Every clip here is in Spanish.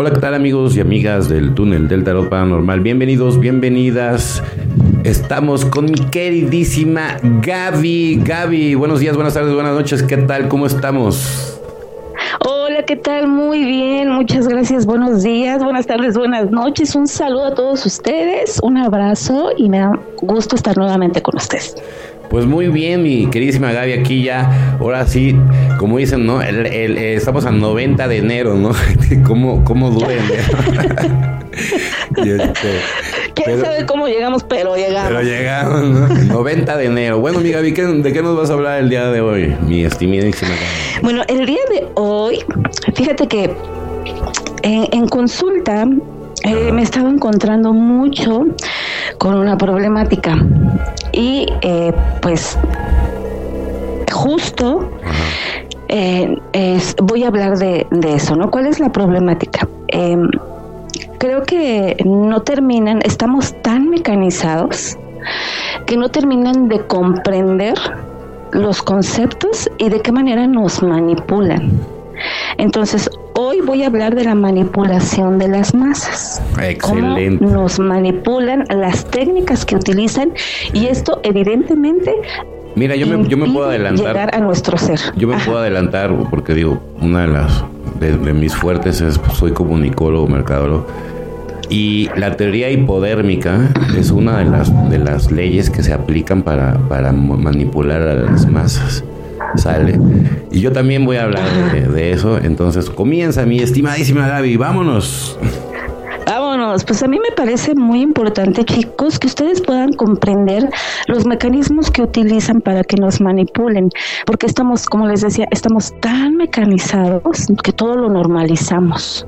Hola, ¿qué tal amigos y amigas del túnel del tarot paranormal? Bienvenidos, bienvenidas. Estamos con mi queridísima Gaby. Gaby, buenos días, buenas tardes, buenas noches. ¿Qué tal? ¿Cómo estamos? Hola, ¿qué tal? Muy bien, muchas gracias. Buenos días, buenas tardes, buenas noches. Un saludo a todos ustedes, un abrazo y me da gusto estar nuevamente con ustedes. Pues muy bien, mi queridísima Gaby, aquí ya, ahora sí, como dicen, ¿no? El, estamos a 90 de enero, ¿no? ¿Cómo, cómo dura enero? este, ¿Quién sabe cómo llegamos? Pero llegamos. Pero llegamos, ¿no? 90 de enero. Bueno, mi Gaby, ¿de qué nos vas a hablar el día de hoy, mi estimadísima Gaby? Bueno, el día de hoy, fíjate que en, consulta eh, me estaba encontrando mucho con una problemática y eh, pues justo eh, voy a hablar de, eso, ¿no? ¿Cuál es la problemática? Em, creo que no terminan, estamos tan mecanizados que no terminan de comprender los conceptos y de qué manera nos manipulan. Entonces, hoy voy a hablar de la manipulación de las masas. Excelente. Cómo nos manipulan las técnicas que utilizan y esto evidentemente Mira, yo me, yo me puedo adelantar. Llegar a nuestro ser. Yo me puedo adelantar porque digo, una de las de, mis fuertes es pues, soy comunicólogo, mercadólogo. Y la teoría hipodérmica es una de las de las leyes que se aplican para, para manipular a las masas sale. Y yo también voy a hablar de, eso. Entonces comienza mi estimadísima Gaby, vámonos. Vámonos, pues a mí me parece muy importante, chicos, que ustedes puedan comprender los mecanismos que utilizan para que nos manipulen, porque estamos, como les decía, estamos tan mecanizados que todo lo normalizamos.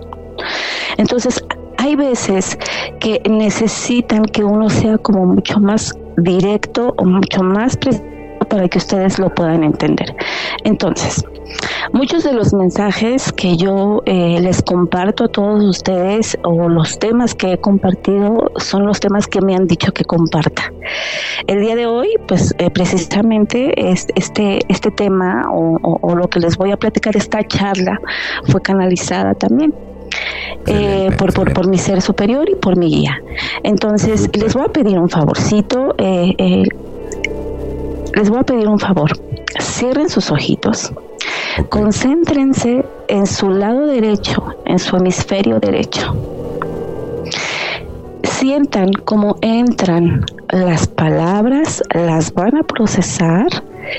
Entonces, hay veces que necesitan que uno sea como mucho más directo o mucho más preciso para que ustedes lo puedan entender. Entonces, muchos de los mensajes que yo eh, les comparto a todos ustedes o los temas que he compartido son los temas que me han dicho que comparta. El día de hoy, pues eh, precisamente este, este tema o, lo que les voy a platicar, esta charla, fue canalizada también. Eh, por, por, por, mi ser superior y por mi guía. Entonces, les voy a pedir un favorcito. Eh, les voy a pedir un favor. Cierren sus ojitos. Concéntrense en su lado derecho, en su hemisferio derecho. Sientan cómo entran las palabras, las van a procesar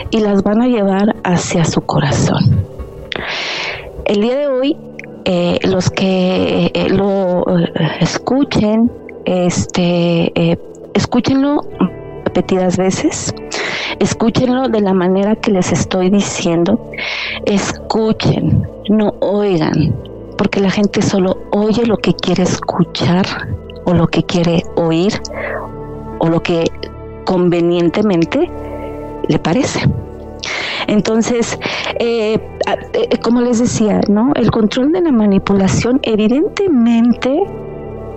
y las van a llevar hacia su corazón. El día de hoy, eh, los que eh, lo eh, escuchen, este, escúchenlo repetidas veces Escúchenlo de la manera que les estoy diciendo. Escuchen, no oigan, porque la gente solo oye lo que quiere escuchar o lo que quiere oír o lo que convenientemente le parece. Entonces, eh, eh, como les decía, ¿no? El control de la manipulación evidentemente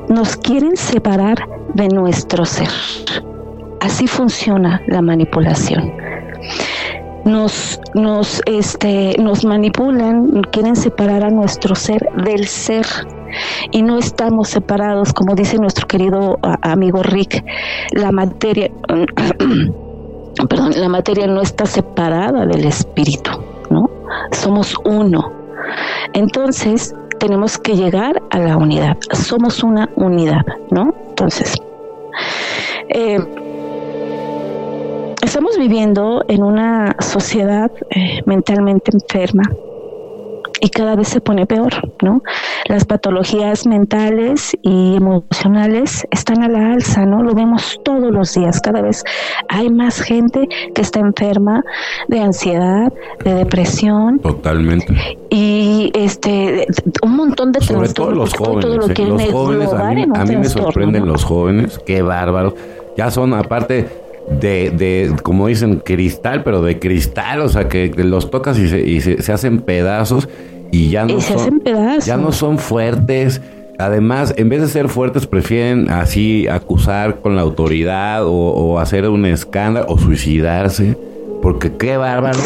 nos quieren separar de nuestro ser. Así funciona la manipulación. Nos, nos, este, nos manipulan, quieren separar a nuestro ser del ser y no estamos separados, como dice nuestro querido amigo Rick, la materia, perdón, la materia no está separada del espíritu, ¿no? Somos uno. Entonces, tenemos que llegar a la unidad. Somos una unidad, ¿no? Entonces, eh, Estamos viviendo en una sociedad eh, mentalmente enferma y cada vez se pone peor, ¿no? Las patologías mentales y emocionales están a la alza, ¿no? Lo vemos todos los días, cada vez hay más gente que está enferma de ansiedad, de depresión. Totalmente. Y este un montón de Sobre todo los jóvenes, todo lo eh, los jóvenes a mí, a mí me sorprenden los jóvenes, qué bárbaro. Ya son aparte de, de, como dicen, cristal, pero de cristal, o sea, que, los tocas y, se, y se, hacen pedazos y ya no, son, ya no son fuertes. Además, en vez de ser fuertes, prefieren así acusar con la autoridad o, hacer un escándalo o suicidarse. Porque qué bárbaro,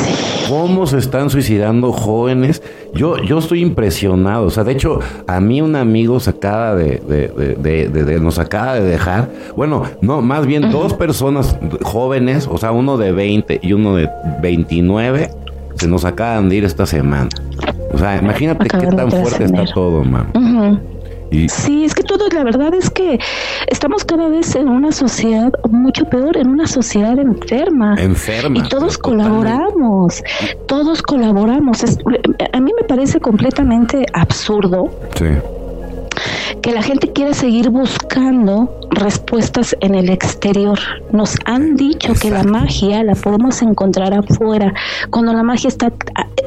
cómo se están suicidando jóvenes. Yo, yo estoy impresionado. O sea, de hecho, a mí un amigo se acaba de, de, nos acaba de dejar. Bueno, no, más bien dos personas jóvenes, o sea, uno de 20 y uno de 29, se nos acaban de ir esta semana. O sea, imagínate qué tan fuerte está todo, man. Sí, es que todo, la verdad es que estamos cada vez en una sociedad mucho peor, en una sociedad enferma. Enferma. Y todos colaboramos, todos colaboramos. a mí me parece completamente absurdo. Sí que la gente quiere seguir buscando respuestas en el exterior. Nos han dicho que la magia la podemos encontrar afuera, cuando la magia está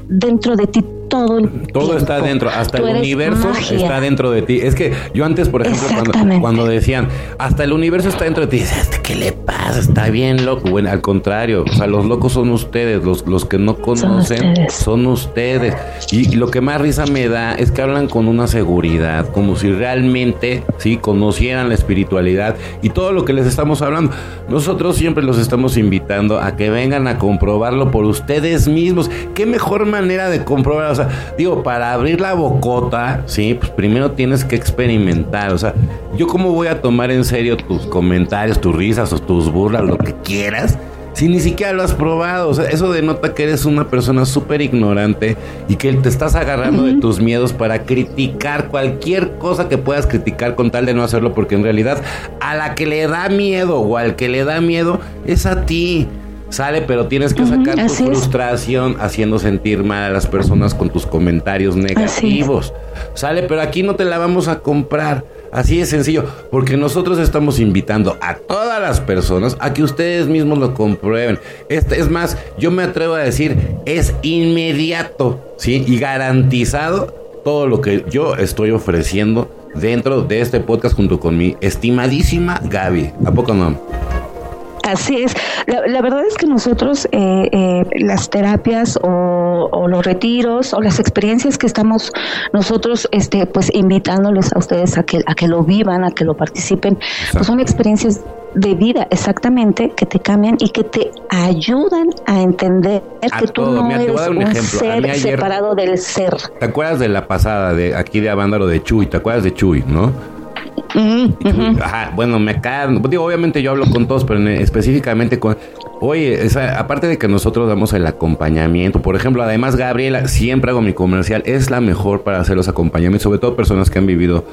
dentro de ti todo el Todo está dentro, hasta el universo está dentro de ti. Es que yo antes, por ejemplo, cuando, decían, hasta el universo está dentro de ti, dices, ¿qué le pasa? Está bien loco. Bueno, al contrario, o sea, los locos son ustedes, los, los que no conocen son ustedes. Y, lo que más risa me da es que hablan con una seguridad, como si realmente, sí, conocieran la espiritualidad y todo lo que les estamos hablando. Nosotros siempre los estamos invitando a que vengan a comprobarlo por ustedes mismos. ¿Qué mejor manera de comprobar? Digo, para abrir la bocota, sí, pues primero tienes que experimentar. O sea, yo cómo voy a tomar en serio tus comentarios, tus risas o tus burlas, lo que quieras, si ni siquiera lo has probado. O sea, eso denota que eres una persona súper ignorante y que te estás agarrando de tus miedos para criticar cualquier cosa que puedas criticar con tal de no hacerlo, porque en realidad a la que le da miedo o al que le da miedo es a ti. Sale, pero tienes que sacar tu frustración haciendo sentir mal a las personas con tus comentarios negativos. Sale, pero aquí no te la vamos a comprar. Así de sencillo, porque nosotros estamos invitando a todas las personas a que ustedes mismos lo comprueben. Este, es más, yo me atrevo a decir, es inmediato, ¿sí? Y garantizado todo lo que yo estoy ofreciendo dentro de este podcast junto con mi estimadísima Gaby. ¿A poco no? Así es. La, verdad es que nosotros eh, eh, las terapias o, los retiros o las experiencias que estamos nosotros este pues invitándoles a ustedes a que a que lo vivan, a que lo participen, pues son experiencias de vida exactamente que te cambian y que te ayudan a entender que tú no eres un, ser separado del ser. ¿Te acuerdas de la pasada de aquí de Avándaro de Chuy? ¿Te acuerdas de Chuy, no? Bueno, me caen. Digo, obviamente yo hablo con todos, pero específicamente con. Oye, aparte de que nosotros damos el acompañamiento, por ejemplo, además Gabriela, siempre hago mi comercial, es la mejor para hacer los acompañamientos, sobre todo personas que han vivido,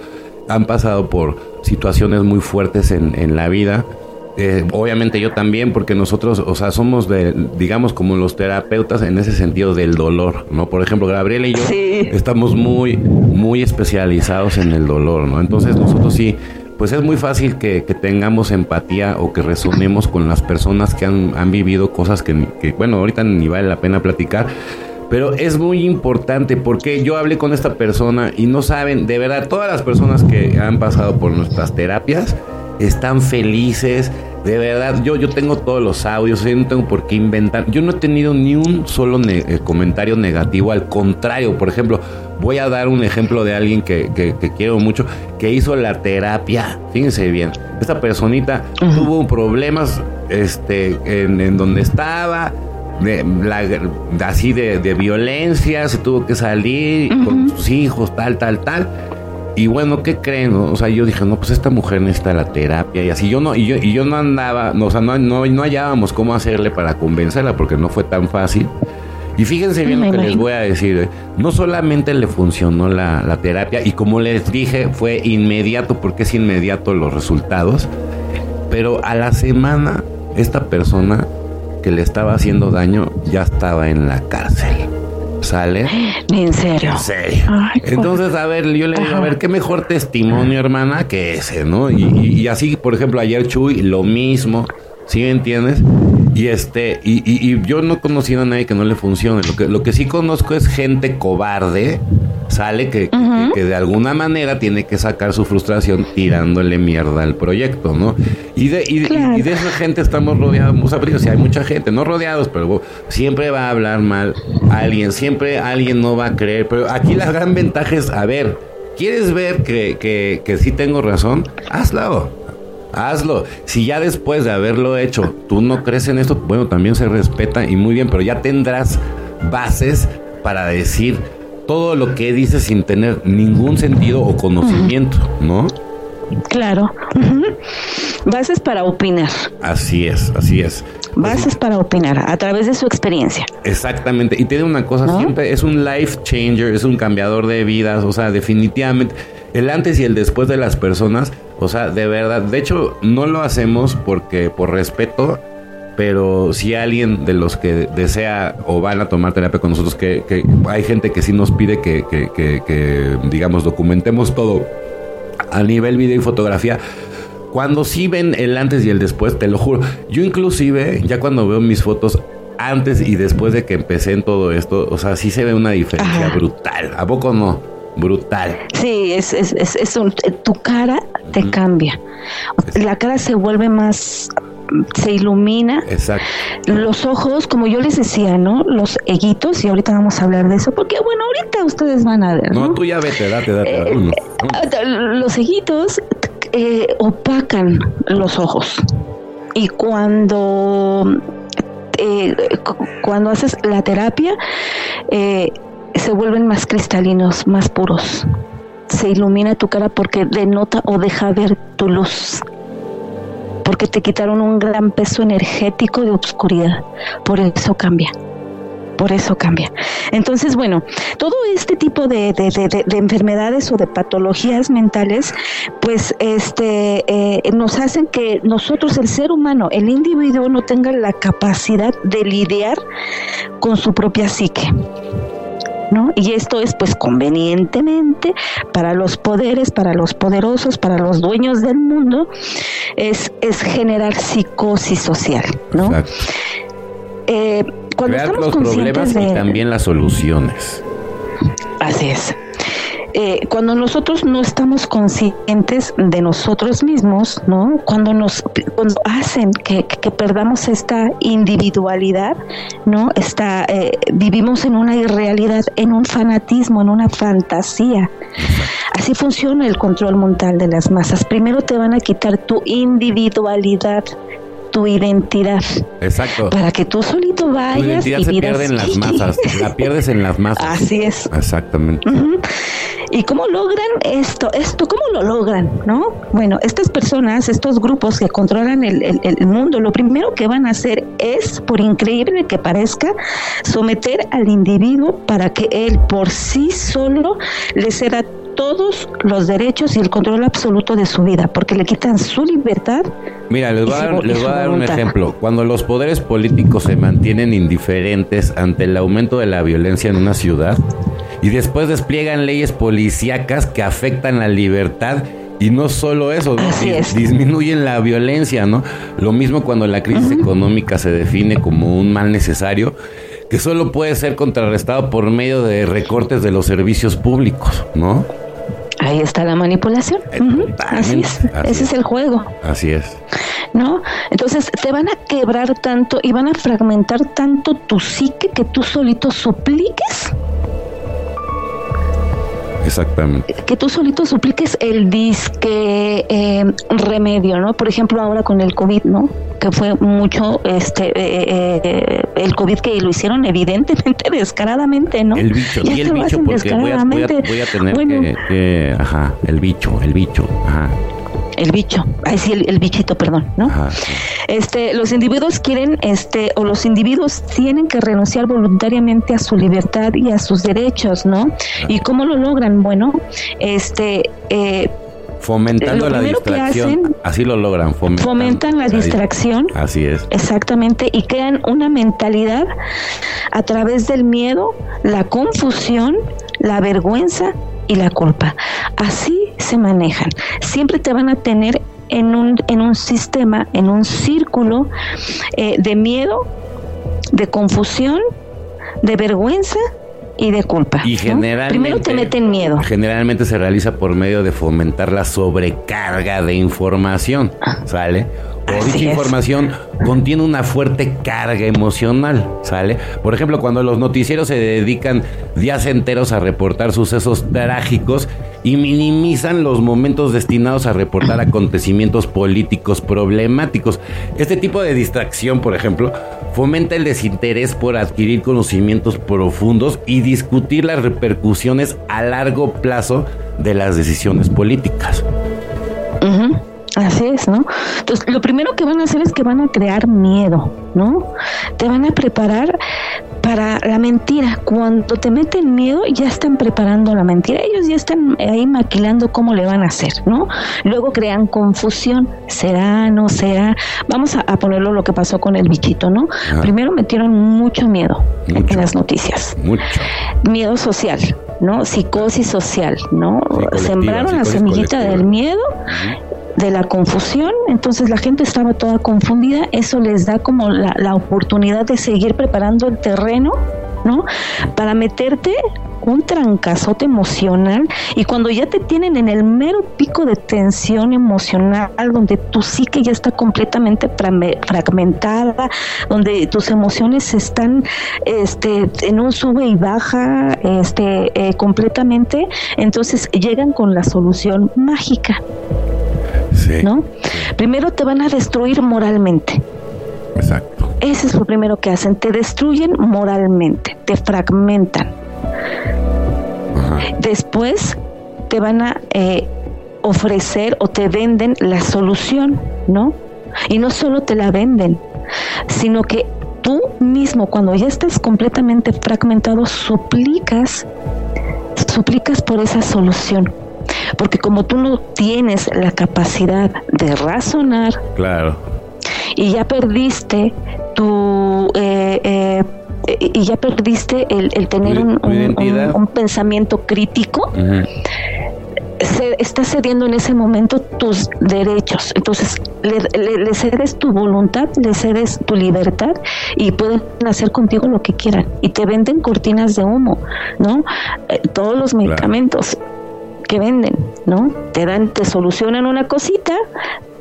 han pasado por situaciones muy fuertes en, en la vida eh, obviamente yo también, porque nosotros, o sea, somos de, digamos, como los terapeutas en ese sentido del dolor, ¿no? Por ejemplo, Gabriela y yo estamos muy, muy especializados en el dolor, ¿no? Entonces nosotros sí, pues es muy fácil que, tengamos empatía o que resonemos con las personas que han, han vivido cosas que, que, bueno, ahorita ni vale la pena platicar. Pero es muy importante porque yo hablé con esta persona y no saben, de verdad, todas las personas que han pasado por nuestras terapias, están felices. De verdad, yo, yo tengo todos los audios, yo no tengo por qué inventar. Yo no he tenido ni un solo eh, comentario negativo, al contrario, por ejemplo, voy a dar un ejemplo de alguien que, quiero mucho, que hizo la terapia. Fíjense bien, esta personita tuvo problemas este, en, donde estaba, de, así de, violencia, se tuvo que salir con sus hijos, tal, tal, tal. Y bueno, ¿qué creen? O sea, yo dije, no, pues esta mujer necesita la terapia y así. Yo no, y yo, y yo no andaba, no, o sea, no, no, no hallábamos cómo hacerle para convencerla porque no fue tan fácil. Y fíjense bien lo que les voy a decir. ¿eh? No solamente le funcionó la, la, terapia, y como les dije, fue inmediato, porque es inmediato los resultados. Pero a la semana, esta persona que le estaba haciendo daño ya estaba en la cárcel sale. ¿En serio? Sí. Entonces, a ver, yo le digo, a ver, qué mejor testimonio, hermana, que ese, ¿no? Y, así, por ejemplo, ayer Chuy, lo mismo, ¿sí me entiendes? Y este, y, y, yo no he conocido a nadie que no le funcione. Lo que, lo que sí conozco es gente cobarde sale que, que, de alguna manera tiene que sacar su frustración tirándole mierda al proyecto, ¿no? Y de, y, de esa gente estamos rodeados, o sea, si hay mucha gente, no rodeados, pero siempre va a hablar mal alguien, siempre alguien no va a creer, pero aquí la gran ventaja es, a ver, ¿quieres ver que, que, que sí tengo razón? Hazlo. Hazlo. Si ya después de haberlo hecho, tú no crees en esto, bueno, también se respeta y muy bien, pero ya tendrás bases para decir todo lo que dices sin tener ningún sentido o conocimiento, ¿no? Claro. Bases para opinar. Así es, así es. Bases para opinar a través de su experiencia. Exactamente. Y tiene una cosa siempre, es un life changer, es un cambiador de vidas, o sea, definitivamente el antes y el después de las personas, o sea, de verdad, de hecho no lo hacemos porque por respeto, pero si alguien de los que desea o van a tomar terapia con nosotros, que, que hay gente que sí nos pide que, que, que, digamos, documentemos todo a nivel video y fotografía, cuando sí ven el antes y el después, te lo juro. Yo inclusive, ya cuando veo mis fotos antes y después de que empecé en todo esto, o sea, sí se ve una diferencia brutal. ¿A poco no? Brutal. Sí, es, es, es, un, tu cara te cambia. La cara se vuelve más se ilumina. Exacto. Los ojos, como yo les decía, ¿no? Los eguitos, y ahorita vamos a hablar de eso, porque bueno, ahorita ustedes van a ver. No, tú ya vete, date, date. Eh, eh, los eguitos eh, opacan los ojos. Y cuando, cuando haces la terapia, eh, se vuelven más cristalinos, más puros. Se ilumina tu cara porque denota o deja ver tu luz. Porque te quitaron un gran peso energético de obscuridad. Por eso cambia por eso cambia. Entonces, bueno, todo este tipo de, enfermedades o de patologías mentales, pues este, eh, nos hacen que nosotros, el ser humano, el individuo, no tenga la capacidad de lidiar con su propia psique. ¿No? Y esto es pues convenientemente para los poderes, para los poderosos, para los dueños del mundo, es, es generar psicosis social, ¿no? Eh, cuando estamos los problemas y también las soluciones. Así es. Eh, cuando nosotros no estamos conscientes de nosotros mismos, ¿no? Cuando nos hacen que, perdamos esta individualidad, ¿no? Está, eh, vivimos en una irrealidad, en un fanatismo, en una fantasía. Así funciona el control mental de las masas. Primero te van a quitar tu individualidad, tu identidad. Exacto. Para que tú solito vayas. Tu identidad se pierde en las masas. La pierdes en las masas. Así es. Exactamente. ¿Y cómo logran esto? Esto, ¿cómo lo logran? ¿No? Bueno, estas personas, estos grupos que controlan el, el, mundo, lo primero que van a hacer es, por increíble que parezca, someter al individuo para que él por sí solo le ceda todos los derechos y el control absoluto de su vida, porque le quitan su libertad. Mira, les voy, a dar, les voy a dar un ejemplo. Cuando los poderes políticos se mantienen indiferentes ante el aumento de la violencia en una ciudad y después despliegan leyes policíacas que afectan la libertad y no solo eso, disminuyen la violencia, ¿no? Lo mismo cuando la crisis económica se define como un mal necesario que solo puede ser contrarrestado por medio de recortes de los servicios públicos, ¿no? Ahí está la manipulación. Así es. Ese es. el juego. Así es. ¿No? Entonces te van a quebrar tanto y van a fragmentar tanto tu psique que tú solito supliques. Exactamente. Que tú solito supliques el disque eh, remedio, ¿no? Por ejemplo, ahora con el COVID, ¿no? Que fue mucho este eh, eh, el COVID que lo hicieron evidentemente descaradamente, ¿no? El bicho, y el bicho, porque voy a, voy, a, voy a, tener que, que, ajá, el bicho, el bicho, ajá el bicho, ay sí, el, bichito, perdón, ¿no? Este, los individuos quieren, este, o los individuos tienen que renunciar voluntariamente a su libertad y a sus derechos, ¿no? ¿Y cómo lo logran? Bueno, este, eh, Fomentando la distracción. así lo logran. Fomentan, la distracción. Así es. Exactamente. Y crean una mentalidad a través del miedo, la confusión, la vergüenza y la culpa. Así se manejan. Siempre te van a tener en un, en un sistema, en un círculo eh, de miedo, de confusión, de vergüenza y de culpa. Y generalmente, Primero te meten miedo. Generalmente se realiza por medio de fomentar la sobrecarga de información, ah. ¿sale? O dicha información contiene una fuerte carga emocional, ¿sale? Por ejemplo, cuando los noticieros se dedican días enteros a reportar sucesos trágicos y minimizan los momentos destinados a reportar acontecimientos políticos problemáticos. Este tipo de distracción, por ejemplo, fomenta el desinterés por adquirir conocimientos profundos y discutir las repercusiones a largo plazo de las decisiones políticas. Así es, ¿no? Entonces, lo primero que van a hacer es que van a crear miedo, ¿no? Te van a preparar para la mentira. Cuando te meten miedo, ya están preparando la mentira. Ellos ya están ahí maquilando cómo le van a hacer, ¿no? Luego crean confusión. ¿Será, no será? Vamos a, ponerlo lo que pasó con el bichito, ¿no? Primero metieron mucho miedo en las noticias. Mucho. Miedo social, ¿no? Psicosis social, ¿no? Sembraron la semillita del miedo de la confusión, entonces la gente estaba toda confundida, eso les da como la, la oportunidad de seguir preparando el terreno, ¿no? Para meterte un trancazote emocional y cuando ya te tienen en el mero pico de tensión emocional, donde tu psique ya está completamente fragmentada, donde tus emociones están este, en un sube y baja este, eh, completamente, entonces llegan con la solución mágica. ¿No? Primero te van a destruir moralmente. Exacto. Ese es lo primero que hacen, te destruyen moralmente, te fragmentan. Después te van a eh, ofrecer o te venden la solución, ¿no? Y no solo te la venden, sino que tú mismo, cuando ya estás completamente fragmentado, suplicas, suplicas por esa solución porque como tú no tienes la capacidad de razonar, claro, y ya perdiste tu eh, eh, y ya perdiste el, tener un, pensamiento crítico, se, estás cediendo en ese momento tus derechos. Entonces, le, cedes tu voluntad, le cedes tu libertad y pueden hacer contigo lo que quieran. Y te venden cortinas de humo, ¿no? Eh, todos los medicamentos que venden, ¿no? Te dan, te solucionan una cosita,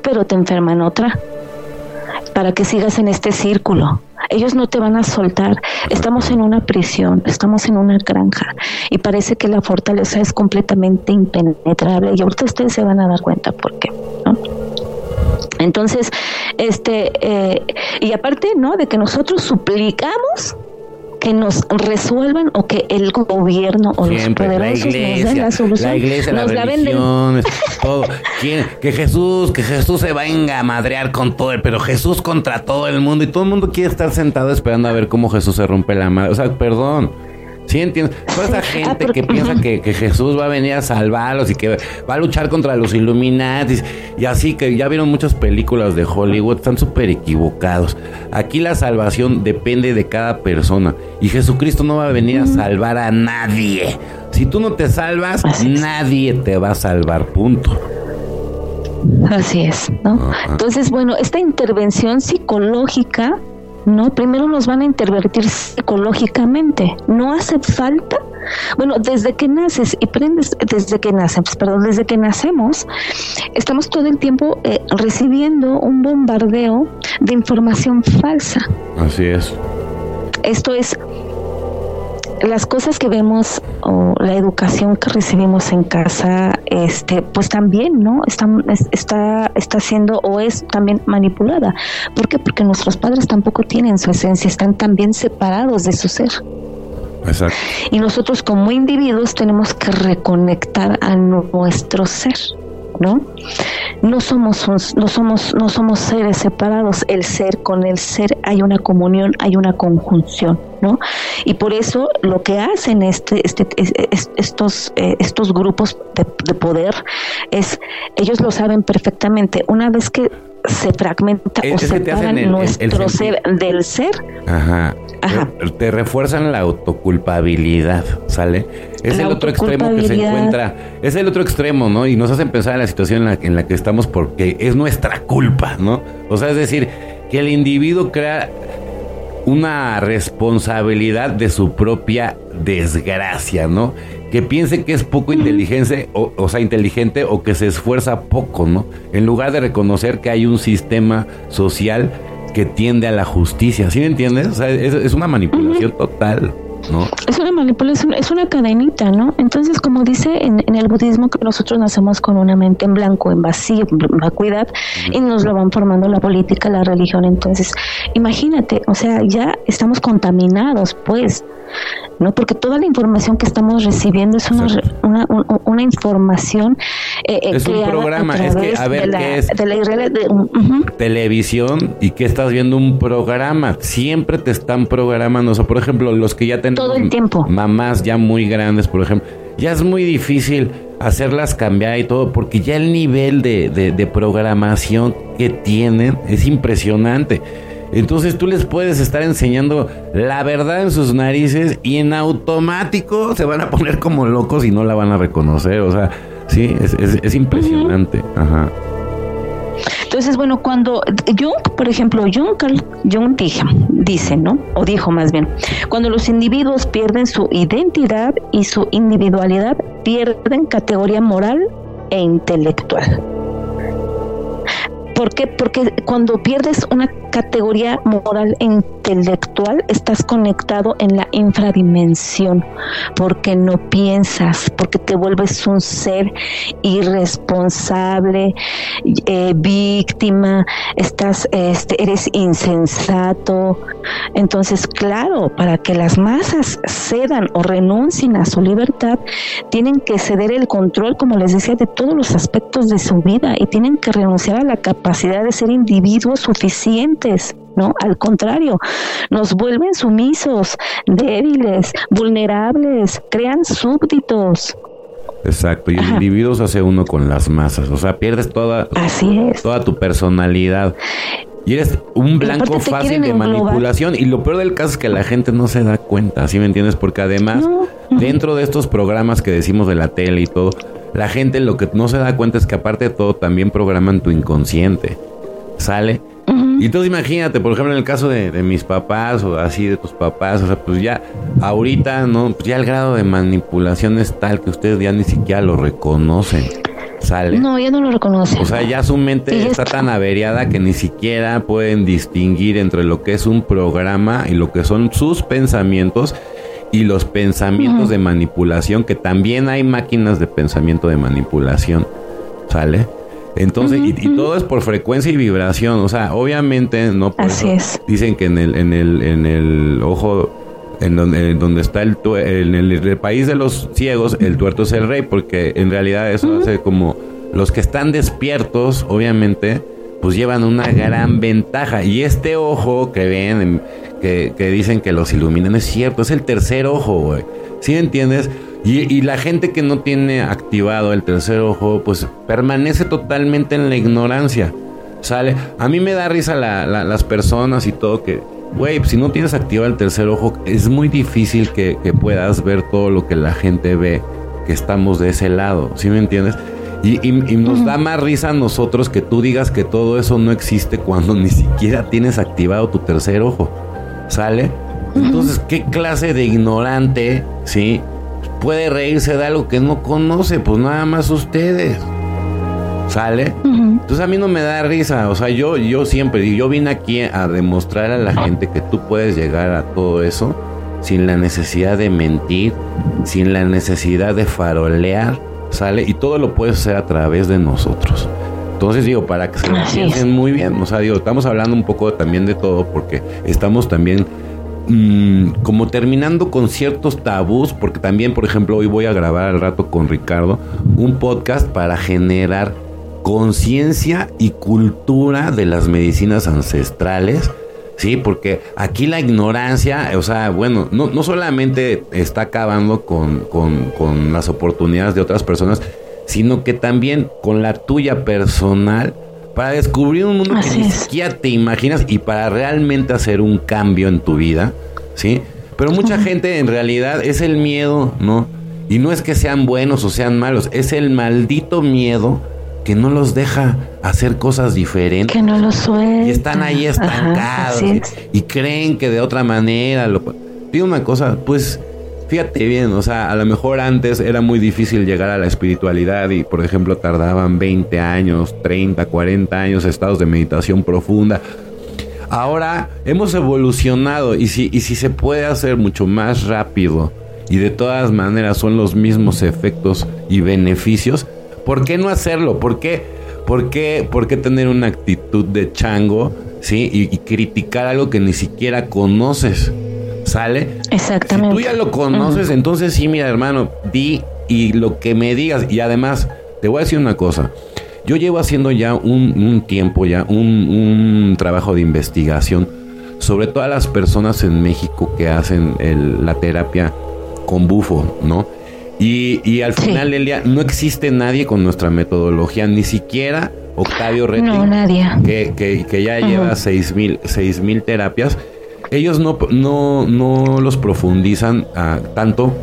pero te enferman otra para que sigas en este círculo. Ellos no te van a soltar. Estamos en una prisión, estamos en una granja y parece que la fortaleza es completamente impenetrable y ahorita ustedes se van a dar cuenta por qué, ¿no? Entonces, este, eh, y aparte, ¿no? De que nosotros suplicamos que nos resuelvan o que el gobierno o los poderosos nos den la solución. La iglesia, la religión, todo. que Jesús, que Jesús se venga a madrear con todo, el, pero Jesús contra todo el mundo y todo el mundo quiere estar sentado esperando a ver cómo Jesús se rompe la madre. O sea, perdón. Sí, entiendo. Toda esa ah, gente que piensa que, Jesús va a venir a salvarlos y que va a luchar contra los Illuminati y así que ya vieron muchas películas de Hollywood, están súper equivocados. Aquí la salvación depende de cada persona y Jesucristo no va a venir a salvar a nadie. Si tú no te salvas, nadie te va a salvar, punto. Así es, ¿no? Entonces, bueno, esta intervención psicológica ¿no? Primero nos van a intervertir psicológicamente. No hace falta, bueno, desde que naces y prendes, desde que nacemos, perdón, desde que nacemos, estamos todo el tiempo eh, recibiendo un bombardeo de información falsa. Así es. Esto es las cosas que vemos o la educación que recibimos en casa, este, pues también, ¿no? Está, está, está siendo o es también manipulada. ¿Por qué? Porque nuestros padres tampoco tienen su esencia, están también separados de su ser. Exacto. Y nosotros como individuos tenemos que reconectar a nuestro ser. ¿No? No somos, no somos, no somos seres separados, el ser con el ser hay una comunión, hay una conjunción, ¿no? Y por eso lo que hacen este, este, estos, eh, estos grupos de, de poder es, ellos lo saben perfectamente, una vez que se fragmenta o separan nuestro ser del ser. Ajá. Ajá. Te refuerzan la autoculpabilidad, ¿sale? Es el otro extremo que se encuentra, es el otro extremo, ¿no? Y nos hacen pensar en la situación en la, en la que estamos porque es nuestra culpa, ¿no? O sea, es decir, que el individuo crea una responsabilidad de su propia desgracia, ¿no? Que piense que es poco inteligente o, o, sea, inteligente o que se esfuerza poco, ¿no? En lugar de reconocer que hay un sistema social que tiende a la justicia, ¿sí me entiendes? O sea, es, una manipulación total. ¿No? Es una manipulación, es una cadenita, ¿no? Entonces, como dice en, el budismo, que nosotros nacemos con una mente en blanco, en vacío, en vacuidad, y nos lo van formando la política, la religión. Entonces, imagínate, o sea, ya estamos contaminados, pues, ¿no? Porque toda la información que estamos recibiendo es una, una, una, información eh, eh es un programa, es que, a ver, ¿qué es? Televisión y que estás viendo un programa, siempre te están programando, o sea, por ejemplo, los que ya tenemos todo el tiempo. mamás ya muy grandes, por ejemplo, ya es muy difícil hacerlas cambiar y todo, porque ya el nivel de, de programación que tienen es impresionante. Entonces tú les puedes estar enseñando la verdad en sus narices y en automático se van a poner como locos y no la van a reconocer. O sea, sí, es, impresionante. Ajá. Entonces, bueno, cuando Jung, por ejemplo, Jung, Jung dijo, dice, ¿no? O dijo más bien, cuando los individuos pierden su identidad y su individualidad, pierden categoría moral e intelectual. ¿Por qué? Porque cuando pierdes una categoría moral e intelectual, estás conectado en la infradimensión, porque no piensas, porque te vuelves un ser irresponsable, eh, víctima, estás, este, eres insensato. Entonces, claro, para que las masas cedan o renuncien a su libertad, tienen que ceder el control, como les decía, de todos los aspectos de su vida y tienen que renunciar a la capacidad de ser individuos suficientes. ¿No? Al contrario, nos vuelven sumisos, débiles, vulnerables, crean súbditos. Exacto, y el individuo se hace uno con las masas, o sea, pierdes toda, toda tu personalidad. Y eres un blanco fácil de manipulación. Y lo peor del caso es que la gente no se da cuenta, ¿sí me entiendes? Porque además, dentro de estos programas que decimos de la tele y todo, la gente lo que no se da cuenta es que aparte de todo también programan tu inconsciente. ¿Sale? Y entonces imagínate, por ejemplo, en el caso de, mis papás o así de tus papás, o sea, pues ya ahorita, ¿no? Pues ya el grado de manipulación es tal que ustedes ya ni siquiera lo reconocen. ¿Sale? No, ya no lo reconocen. O sea, ya su mente está tan averiada que ni siquiera pueden distinguir entre lo que es un programa y lo que son sus pensamientos y los pensamientos de manipulación, que también hay máquinas de pensamiento de manipulación, ¿sale? Entonces, y, todo es por frecuencia y vibración, o sea, obviamente no Así es. dicen que en el, en el, en el ojo, en donde, donde está el, en el, país de los ciegos, el tuerto es el rey, porque en realidad eso hace como los que están despiertos, obviamente, pues llevan una gran ventaja. Y este ojo que ven, que, dicen que los iluminan, es cierto, es el tercer ojo, güey. ¿Sí entiendes? Y, la gente que no tiene activado el tercer ojo, pues permanece totalmente en la ignorancia. ¿Sale? A mí me da risa las personas y todo que, güey, si no tienes activado el tercer ojo, es muy difícil que, que puedas ver todo lo que la gente ve, que estamos de ese lado. ¿Sí me entiendes? Y, nos da más risa a nosotros que tú digas que todo eso no existe cuando ni siquiera tienes activado tu tercer ojo. ¿Sale? Entonces, ¿qué clase de ignorante, sí, puede reírse de algo que no conoce? Pues nada más ustedes. ¿Sale? Entonces a mí no me da risa. O sea, yo, yo siempre, yo vine aquí a demostrar a la gente que tú puedes llegar a todo eso sin la necesidad de mentir, sin la necesidad de farolear, ¿sale? Y todo lo puedes hacer a través de nosotros. Entonces digo, para que se lo piensen muy bien, o sea, digo, estamos hablando un poco también de todo porque estamos también mm, como terminando con ciertos tabús, porque también, por ejemplo, hoy voy a grabar al rato con Ricardo un podcast para generar conciencia y cultura de las medicinas ancestrales Sí, porque aquí la ignorancia, o sea, bueno, no, no solamente está acabando con, con, las oportunidades de otras personas, sino que también con la tuya personal para descubrir un mundo que ni siquiera te imaginas y para realmente hacer un cambio en tu vida, ¿sí? Pero mucha gente en realidad es el miedo, ¿no? Y no es que sean buenos o sean malos, es el maldito miedo que no los deja hacer cosas diferentes. Que no los suelta. Y están ahí estancados. y, creen que de otra manera lo... Digo una cosa, pues fíjate bien, o sea, a lo mejor antes era muy difícil llegar a la espiritualidad y, por ejemplo, tardaban 20 años, 30, 40 años estados de meditación profunda. Ahora hemos evolucionado y si, y si se puede hacer mucho más rápido y de todas maneras son los mismos efectos y beneficios, ¿por qué no hacerlo? ¿Por qué, por qué, por qué tener una actitud de chango ¿sí? Y, y, criticar algo que ni siquiera conoces? ¿Sale? Exactamente. Si tú ya lo conoces, entonces sí, mira, hermano, di y lo que me digas. Y además, te voy a decir una cosa. Yo llevo haciendo ya un, tiempo, ya un, trabajo de investigación sobre todas las personas en México que hacen la terapia con bufo, ¿no? Y, al final del día no existe nadie con nuestra metodología, ni siquiera Octavio no, nadie. Que, que, ya lleva seis mil, seis mil terapias. Ellos no, no, no los profundizan ah, tanto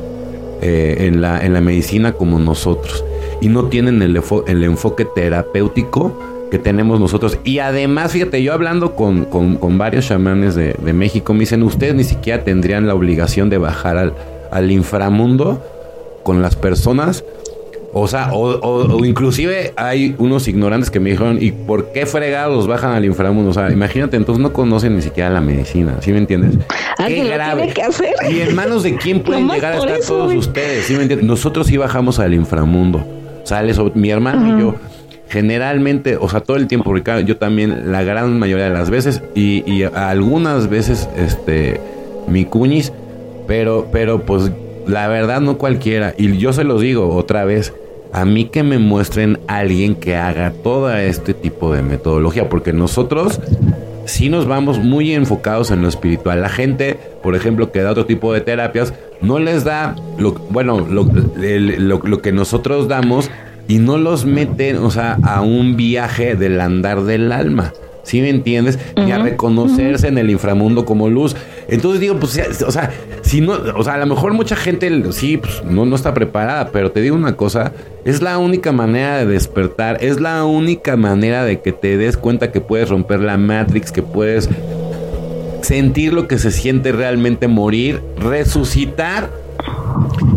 eh, en, la, en la medicina como nosotros y no tienen el, el enfoque terapéutico que tenemos nosotros. Y además, fíjate, yo hablando con, con, varios chamanes de, de, México, me dicen, ustedes ni siquiera tendrían la obligación de bajar al, al inframundo con las personas. O sea, o, inclusive hay unos ignorantes que me dijeron, ¿y por qué fregados bajan al inframundo? O sea, imagínate, entonces no conocen ni siquiera la medicina, ¿sí me entiendes? Qué grave. que hacer. ¿Y en manos de quién pueden llegar a estar todos ustedes? ¿Sí me entiendes? Nosotros sí bajamos al inframundo. Sale mi hermano y yo. Generalmente, o sea, todo el tiempo, Ricardo, yo también, la gran mayoría de las veces, y, algunas veces, este, mi cuñis, pero, pero pues la verdad no cualquiera. Y yo se los digo otra vez, a mí que me muestren alguien que haga todo este tipo de metodología, porque nosotros sí nos vamos muy enfocados en lo espiritual. La gente, por ejemplo, que da otro tipo de terapias, no les da lo, bueno, lo, lo, que nosotros damos y no los meten, o sea, a un viaje del andar del alma. ¿Sí me entiendes? Y a reconocerse en el inframundo como luz. Entonces digo, pues, o sea, si no, o sea, a lo mejor mucha gente sí, pues, no, no está preparada, pero te digo una cosa, es la única manera de despertar, es la única manera de que te des cuenta que puedes romper la Matrix, que puedes sentir lo que se siente realmente morir, resucitar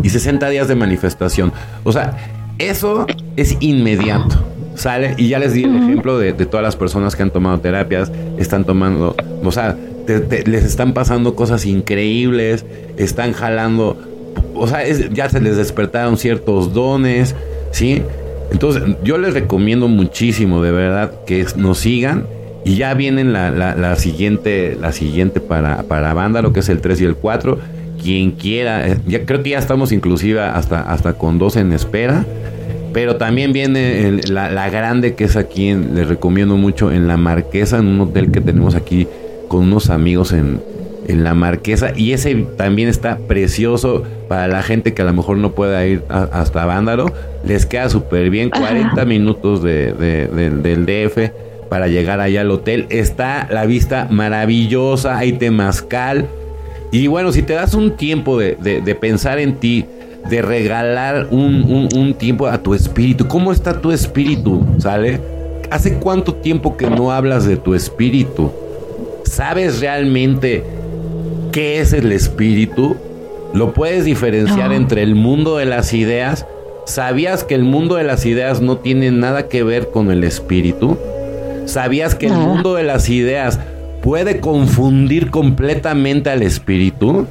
y 60 días de manifestación. O sea, eso es inmediato. Sale y ya les di el ejemplo de, todas las personas que han tomado terapias, están tomando, o sea, les están pasando cosas increíbles, están jalando, o sea, ya se les despertaron ciertos dones, ¿sí? Entonces, yo les recomiendo muchísimo, de verdad, que nos sigan y ya vienen la, la, siguiente, la siguiente para, para banda, lo que es el 3 y el 4. Quien quiera, eh, ya creo que ya estamos inclusive hasta, hasta con dos en espera. Pero también viene la, grande que es aquí, les recomiendo mucho, en La Marquesa, en un hotel que tenemos aquí con unos amigos en, en La Marquesa. Y ese también está precioso para la gente que a lo mejor no pueda ir hasta Vándaro. Les queda súper bien, 40 minutos de, del DF para llegar allá al hotel. Está la vista maravillosa, hay temazcal. Y bueno, si te das un tiempo de, pensar en ti, de regalar un, tiempo a tu espíritu, ¿cómo está tu espíritu? ¿Sale? ¿Hace cuánto tiempo que no hablas de tu espíritu? ¿Sabes realmente qué es el espíritu? ¿Lo puedes diferenciar entre el mundo de las ideas? ¿Sabías que el mundo de las ideas no tiene nada que ver con el espíritu? ¿Sabías que el mundo de las ideas puede confundir completamente al espíritu?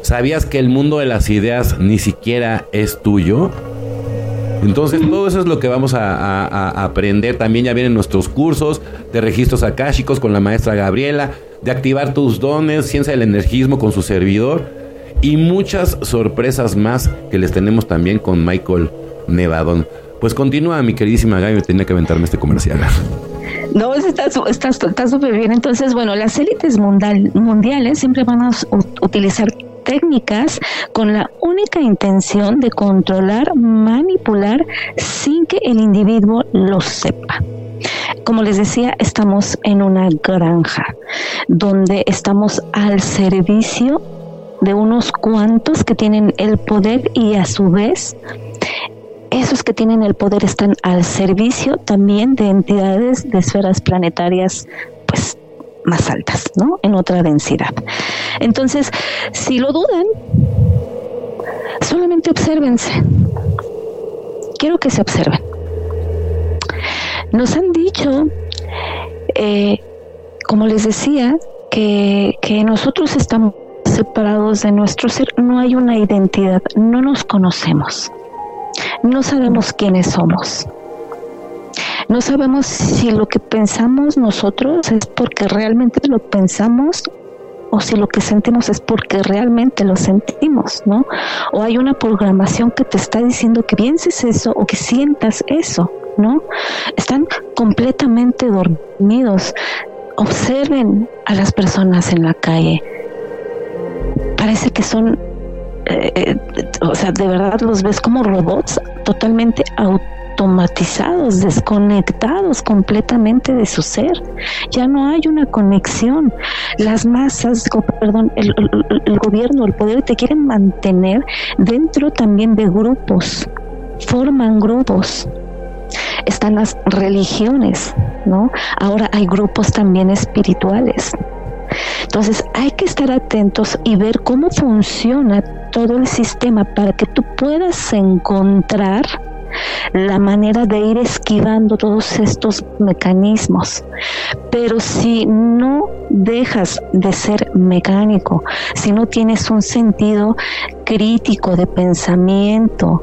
¿Sabías que el mundo de las ideas ni siquiera es tuyo? Entonces, todo eso es lo que vamos a, aprender. También ya vienen nuestros cursos de registros akáshicos con la maestra Gabriela, de activar tus dones, ciencia del energismo con su servidor y muchas sorpresas más que les tenemos también con Michael Nevadón. Pues continúa, mi queridísima Gaby, me tenía que aventarme este comercial. No, está súper bien. Entonces, bueno, las élites mundiales siempre van a utilizar técnicas con la única intención de controlar, manipular sin que el individuo lo sepa. Como les decía, estamos en una granja donde estamos al servicio de unos cuantos que tienen el poder y a su vez esos que tienen el poder están al servicio también de entidades de esferas planetarias pues más altas, ¿no? En otra densidad. Entonces, si lo dudan, solamente obsérvense. Quiero que se observen. Nos han dicho eh, como les decía, que, que nosotros estamos separados de nuestro ser, no hay una identidad, no nos conocemos, no sabemos quiénes somos. No sabemos si lo que pensamos nosotros es porque realmente lo pensamos o si lo que sentimos es porque realmente lo sentimos, ¿no? O hay una programación que te está diciendo que pienses eso o que sientas eso, ¿no? Están completamente dormidos. Observen a las personas en la calle. Parece que son, eh, eh, o sea, de verdad los ves como robots totalmente autónomos automatizados, desconectados completamente de su ser. Ya no hay una conexión. Las masas, perdón, el, gobierno, el poder te quieren mantener dentro también de grupos, forman grupos. Están las religiones, ¿no? Ahora hay grupos también espirituales. Entonces hay que estar atentos y ver cómo funciona todo el sistema para que tú puedas encontrar la manera de ir esquivando todos estos mecanismos. Pero si no dejas de ser mecánico, si no tienes un sentido crítico de pensamiento,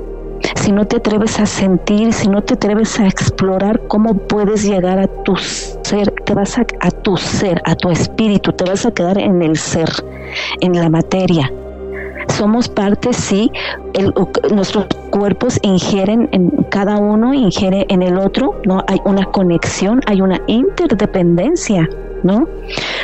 si no te atreves a sentir, si no te atreves a explorar cómo puedes llegar a tu ser, te vas a, a tu ser, a tu espíritu, te vas a quedar en el ser, en la materia somos parte, sí, nuestros cuerpos ingieren, en cada uno ingiere en el otro, ¿no? Hay una conexión, hay una interdependencia, ¿no?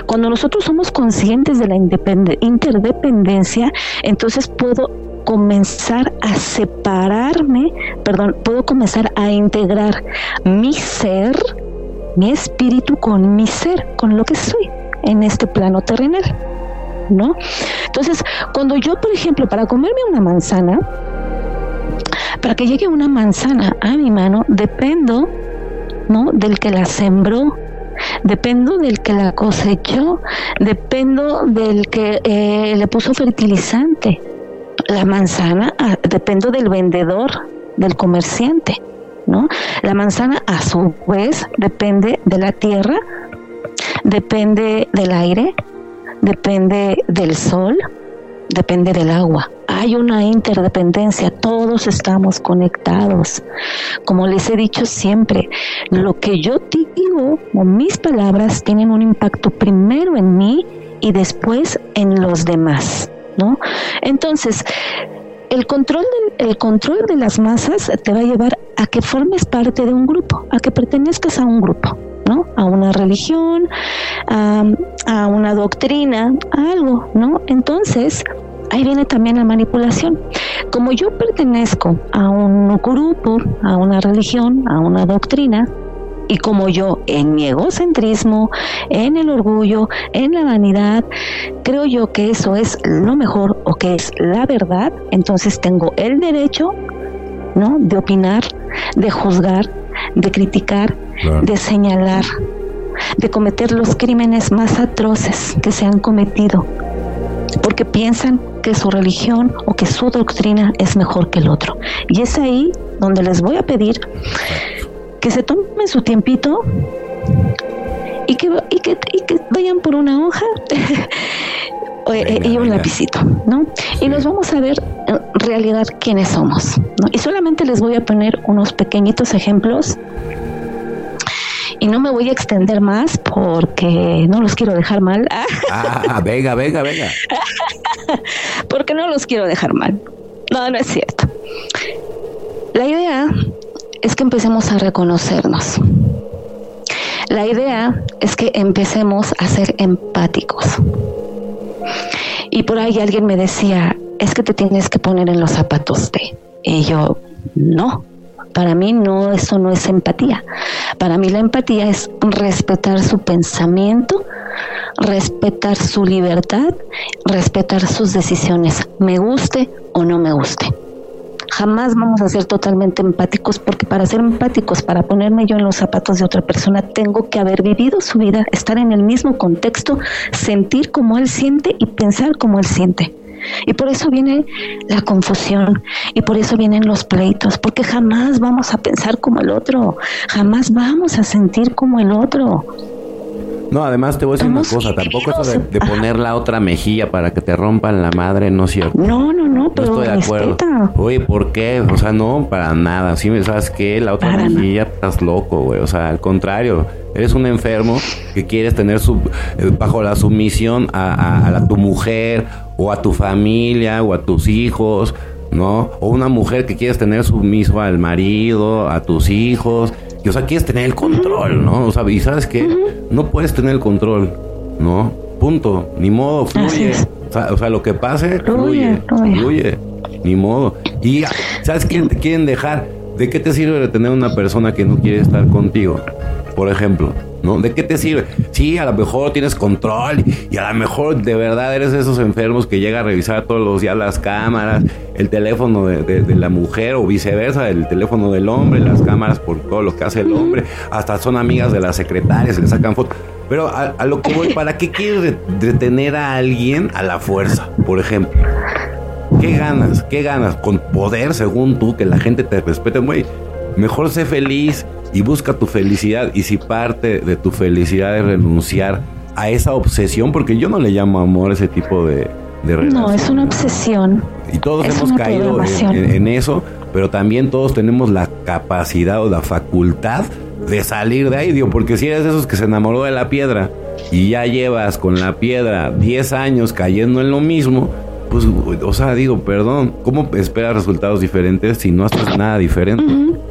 Cuando nosotros somos conscientes de la interdependencia, entonces puedo comenzar a separarme, perdón, puedo comenzar a integrar mi ser, mi espíritu con mi ser, con lo que soy en este plano terrenal. ¿No? Entonces, cuando yo, por ejemplo, para comerme una manzana, para que llegue una manzana a mi mano, dependo, ¿no? Del que la sembró, dependo del que la cosechó, dependo del que eh, le puso fertilizante. La manzana, ah, dependo del vendedor, del comerciante, ¿no? La manzana, a su vez, depende de la tierra, depende del aire, depende del sol, depende del agua. Hay una interdependencia, todos estamos conectados. Como les he dicho siempre, lo que yo digo o mis palabras tienen un impacto primero en mí y después en los demás, ¿no? Entonces, el control, el control de las masas te va a llevar a que formes parte de un grupo, a que pertenezcas a un grupo. ¿No? A una religión, a, una doctrina, a algo, ¿no? Entonces, ahí viene también la manipulación. Como yo pertenezco a un grupo, a una religión, a una doctrina, y como yo en mi egocentrismo, en el orgullo, en la vanidad, creo yo que eso es lo mejor o que es la verdad, entonces tengo el derecho, ¿no? De opinar, de juzgar, de criticar, de señalar, de cometer los crímenes más atroces que se han cometido, porque piensan que su religión o que su doctrina es mejor que el otro. Y es ahí donde les voy a pedir que se tomen su tiempito y que, y que, y que vayan por una hoja eh, y un lapicito, ¿no? Y nos vamos a ver en realidad quiénes somos, ¿no? Y solamente les voy a poner unos pequeñitos ejemplos y no me voy a extender más porque no los quiero dejar mal. Ah, venga, venga, venga. porque no los quiero dejar mal. No, no es cierto. La idea es que empecemos a reconocernos. La idea es que empecemos a ser empáticos. Y por ahí alguien me decía, es que te tienes que poner en los zapatos de. Y yo, no, para mí no, eso no es empatía. Para mí la empatía es respetar su pensamiento, respetar su libertad, respetar sus decisiones, me guste o no me guste. Jamás vamos a ser totalmente empáticos porque para ser empáticos, para ponerme yo en los zapatos de otra persona, tengo que haber vivido su vida, estar en el mismo contexto, sentir como él siente y pensar como él siente. Y por eso viene la confusión y por eso vienen los pleitos, porque jamás vamos a pensar como el otro, jamás vamos a sentir como el otro. No, además te voy a decir una cosa, tampoco eso de, de, poner la otra mejilla para que te rompan la madre, no es cierto. No, no, no, pero no estoy de acuerdo. Oye, ¿por qué? O sea, no, para nada. Sí, ¿sabes qué? La otra mejilla, estás loco, güey. O sea, al contrario, eres un enfermo que quieres tener su, eh, bajo la sumisión a, a, tu mujer o a tu familia o a tus hijos, ¿no? O una mujer que quieres tener sumiso al marido, a tus hijos. Y, o sea, quieres tener el control, ¿no? O sea, y sabes que no puedes tener el control, ¿no? Punto. Ni modo, fluye. O sea, lo que pase, fluye, fluye. Ni modo. Y, ¿sabes quién te quieren dejar? ¿De qué te sirve de tener una persona que no quiere estar contigo? Por ejemplo, ¿no? ¿De qué te sirve? Sí, a lo mejor tienes control y a lo mejor de verdad eres de esos enfermos que llega a revisar todos los días las cámaras, el teléfono de, la mujer o viceversa, el teléfono del hombre, las cámaras por todo lo que hace el hombre, hasta son amigas de las secretarias, le sacan fotos. Pero a, lo que voy, ¿para qué quieres detener a alguien a la fuerza, por ejemplo? ¿Qué ganas? ¿Qué ganas? Con poder, según tú, que la gente te respete, güey. Mejor sé feliz y busca tu felicidad. Y si parte de tu felicidad es renunciar a esa obsesión, porque yo no le llamo amor ese tipo de, de No, es una obsesión. Y todos hemos caído en, eso, pero también todos tenemos la capacidad o la facultad de salir de ahí, digo, porque si eres de esos que se enamoró de la piedra y ya llevas con la piedra 10 años cayendo en lo mismo, pues, o sea, digo, perdón, ¿cómo esperas resultados diferentes si no haces nada diferente?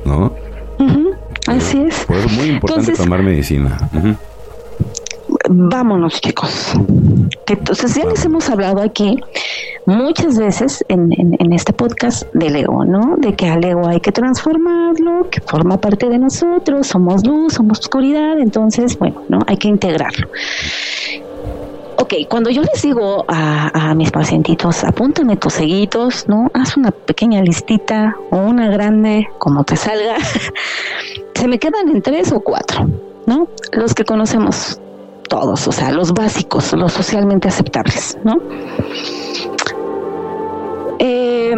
¿No? Así es. Por eso es muy importante tomar medicina. Vámonos, chicos. Entonces, ya les hemos hablado aquí muchas veces en, en, este podcast del ego, ¿no? De que al ego hay que transformarlo, que forma parte de nosotros, somos luz, somos oscuridad, entonces, bueno, ¿no? Hay que integrarlo. Ok, cuando yo les digo a, a mis pacientitos, apúntame tus seguitos, ¿no? Haz una pequeña listita o una grande, como te salga, se me quedan en tres o cuatro, ¿no? Los que conocemos todos, o sea, los básicos, los socialmente aceptables, ¿no? Eh,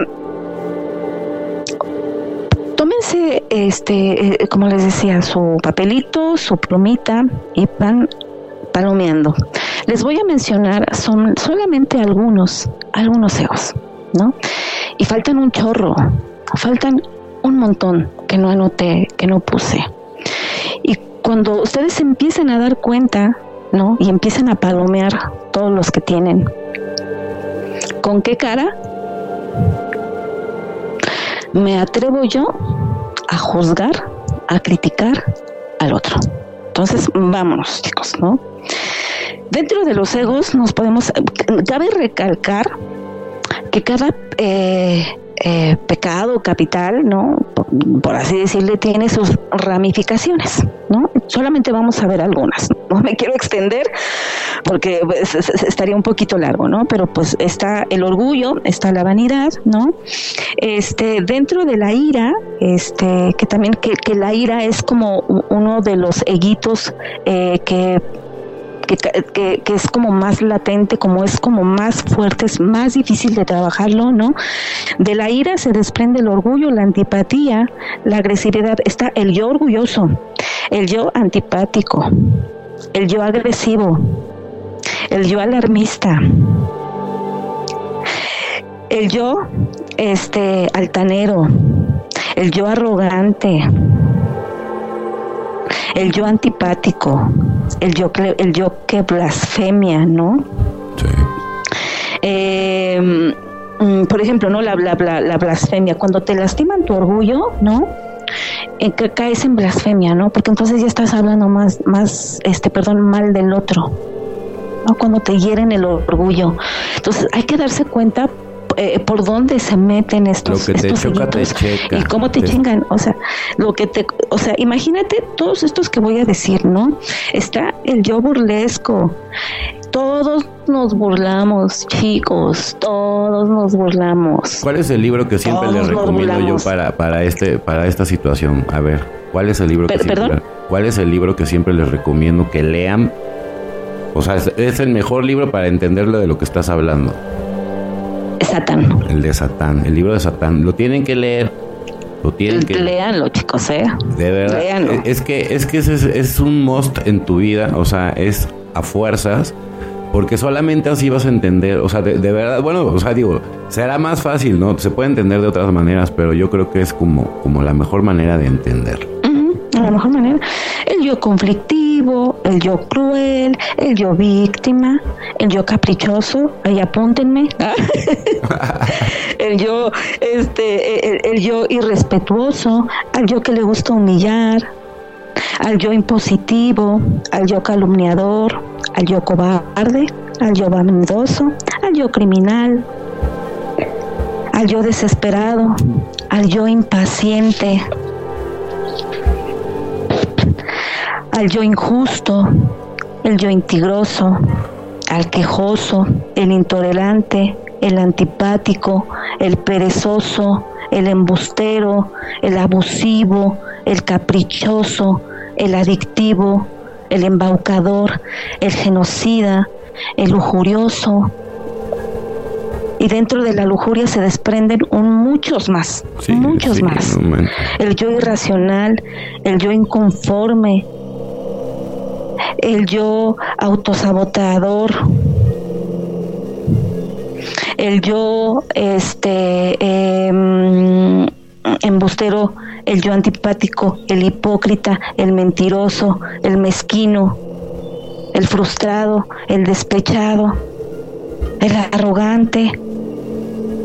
tómense, este, eh, como les decía, su papelito, su plumita y van palomeando. Les voy a mencionar son solamente algunos, algunos egos, ¿no? Y faltan un chorro, faltan un montón que no anoté, que no puse. Y cuando ustedes empiecen a dar cuenta, ¿no? Y empiecen a palomear todos los que tienen, ¿con qué cara me atrevo yo a juzgar, a criticar al otro? Entonces, vámonos, chicos, ¿no? Dentro de los egos nos podemos, cabe recalcar que cada eh, eh, pecado capital, ¿no? Por, así decirle, tiene sus ramificaciones, ¿no? Solamente vamos a ver algunas. No me quiero extender porque pues, estaría un poquito largo, ¿no? Pero pues está el orgullo, está la vanidad, ¿no? Este, dentro de la ira, este, que también que, que la ira es como uno de los eguitos eh, que que, es como más latente, como es como más fuerte, es más difícil de trabajarlo, ¿no? De la ira se desprende el orgullo, la antipatía, la agresividad. Está el yo orgulloso, el yo antipático, el yo agresivo, el yo alarmista, el yo este altanero, el yo arrogante, el yo antipático, el yo, el yo que blasfemia, ¿no? Sí. Eh, mm, por ejemplo, ¿no? La, la, la, blasfemia, cuando te lastiman tu orgullo, ¿no? En que caes en blasfemia, ¿no? Porque entonces ya estás hablando más, más, este, perdón, mal del otro, ¿no? Cuando te hieren el orgullo. Entonces hay que darse cuenta eh, por dónde se meten estos, estos y cómo te chingan, o sea, lo que te, o sea, imagínate todos estos que voy a decir, ¿no? Está el yo burlesco. Todos nos burlamos, chicos, todos nos burlamos. ¿Cuál es el libro que siempre les recomiendo yo para, para este para esta situación? A ver, ¿cuál es el libro que siempre, ¿Cuál es el libro que siempre les recomiendo que lean? O sea, es, el mejor libro para entenderlo de lo que estás hablando. Satán. El de Satán, el libro de Satán. Lo tienen que leer. Lo tienen que Leanlo, chicos, ¿eh? De verdad. Es que, es que es, es un must en tu vida. O sea, es a fuerzas, porque solamente así vas a entender, o sea, de, verdad, bueno, o sea, digo, será más fácil, ¿no? Se puede entender de otras maneras, pero yo creo que es como, como la mejor manera de la mejor manera. El yo conflictivo, el yo cruel, el yo víctima, el yo caprichoso, ahí apúntenme. el yo, este, el yo irrespetuoso, al yo que le gusta humillar, al yo impositivo, al yo calumniador, al yo cobarde, al yo vanidoso, al yo criminal, al yo desesperado, al yo impaciente, al yo injusto, el yo intigroso, al quejoso, el intolerante, el antipático, el perezoso, el embustero, el abusivo, el caprichoso, el adictivo, el embaucador, el genocida, el lujurioso. Y dentro de la lujuria se desprenden un muchos más, muchos más. El yo irracional, el yo inconforme, el yo autosabotador, el yo este em, embustero el yo antipático, el hipócrita, el mentiroso, el mezquino, el frustrado, el despechado, el arrogante.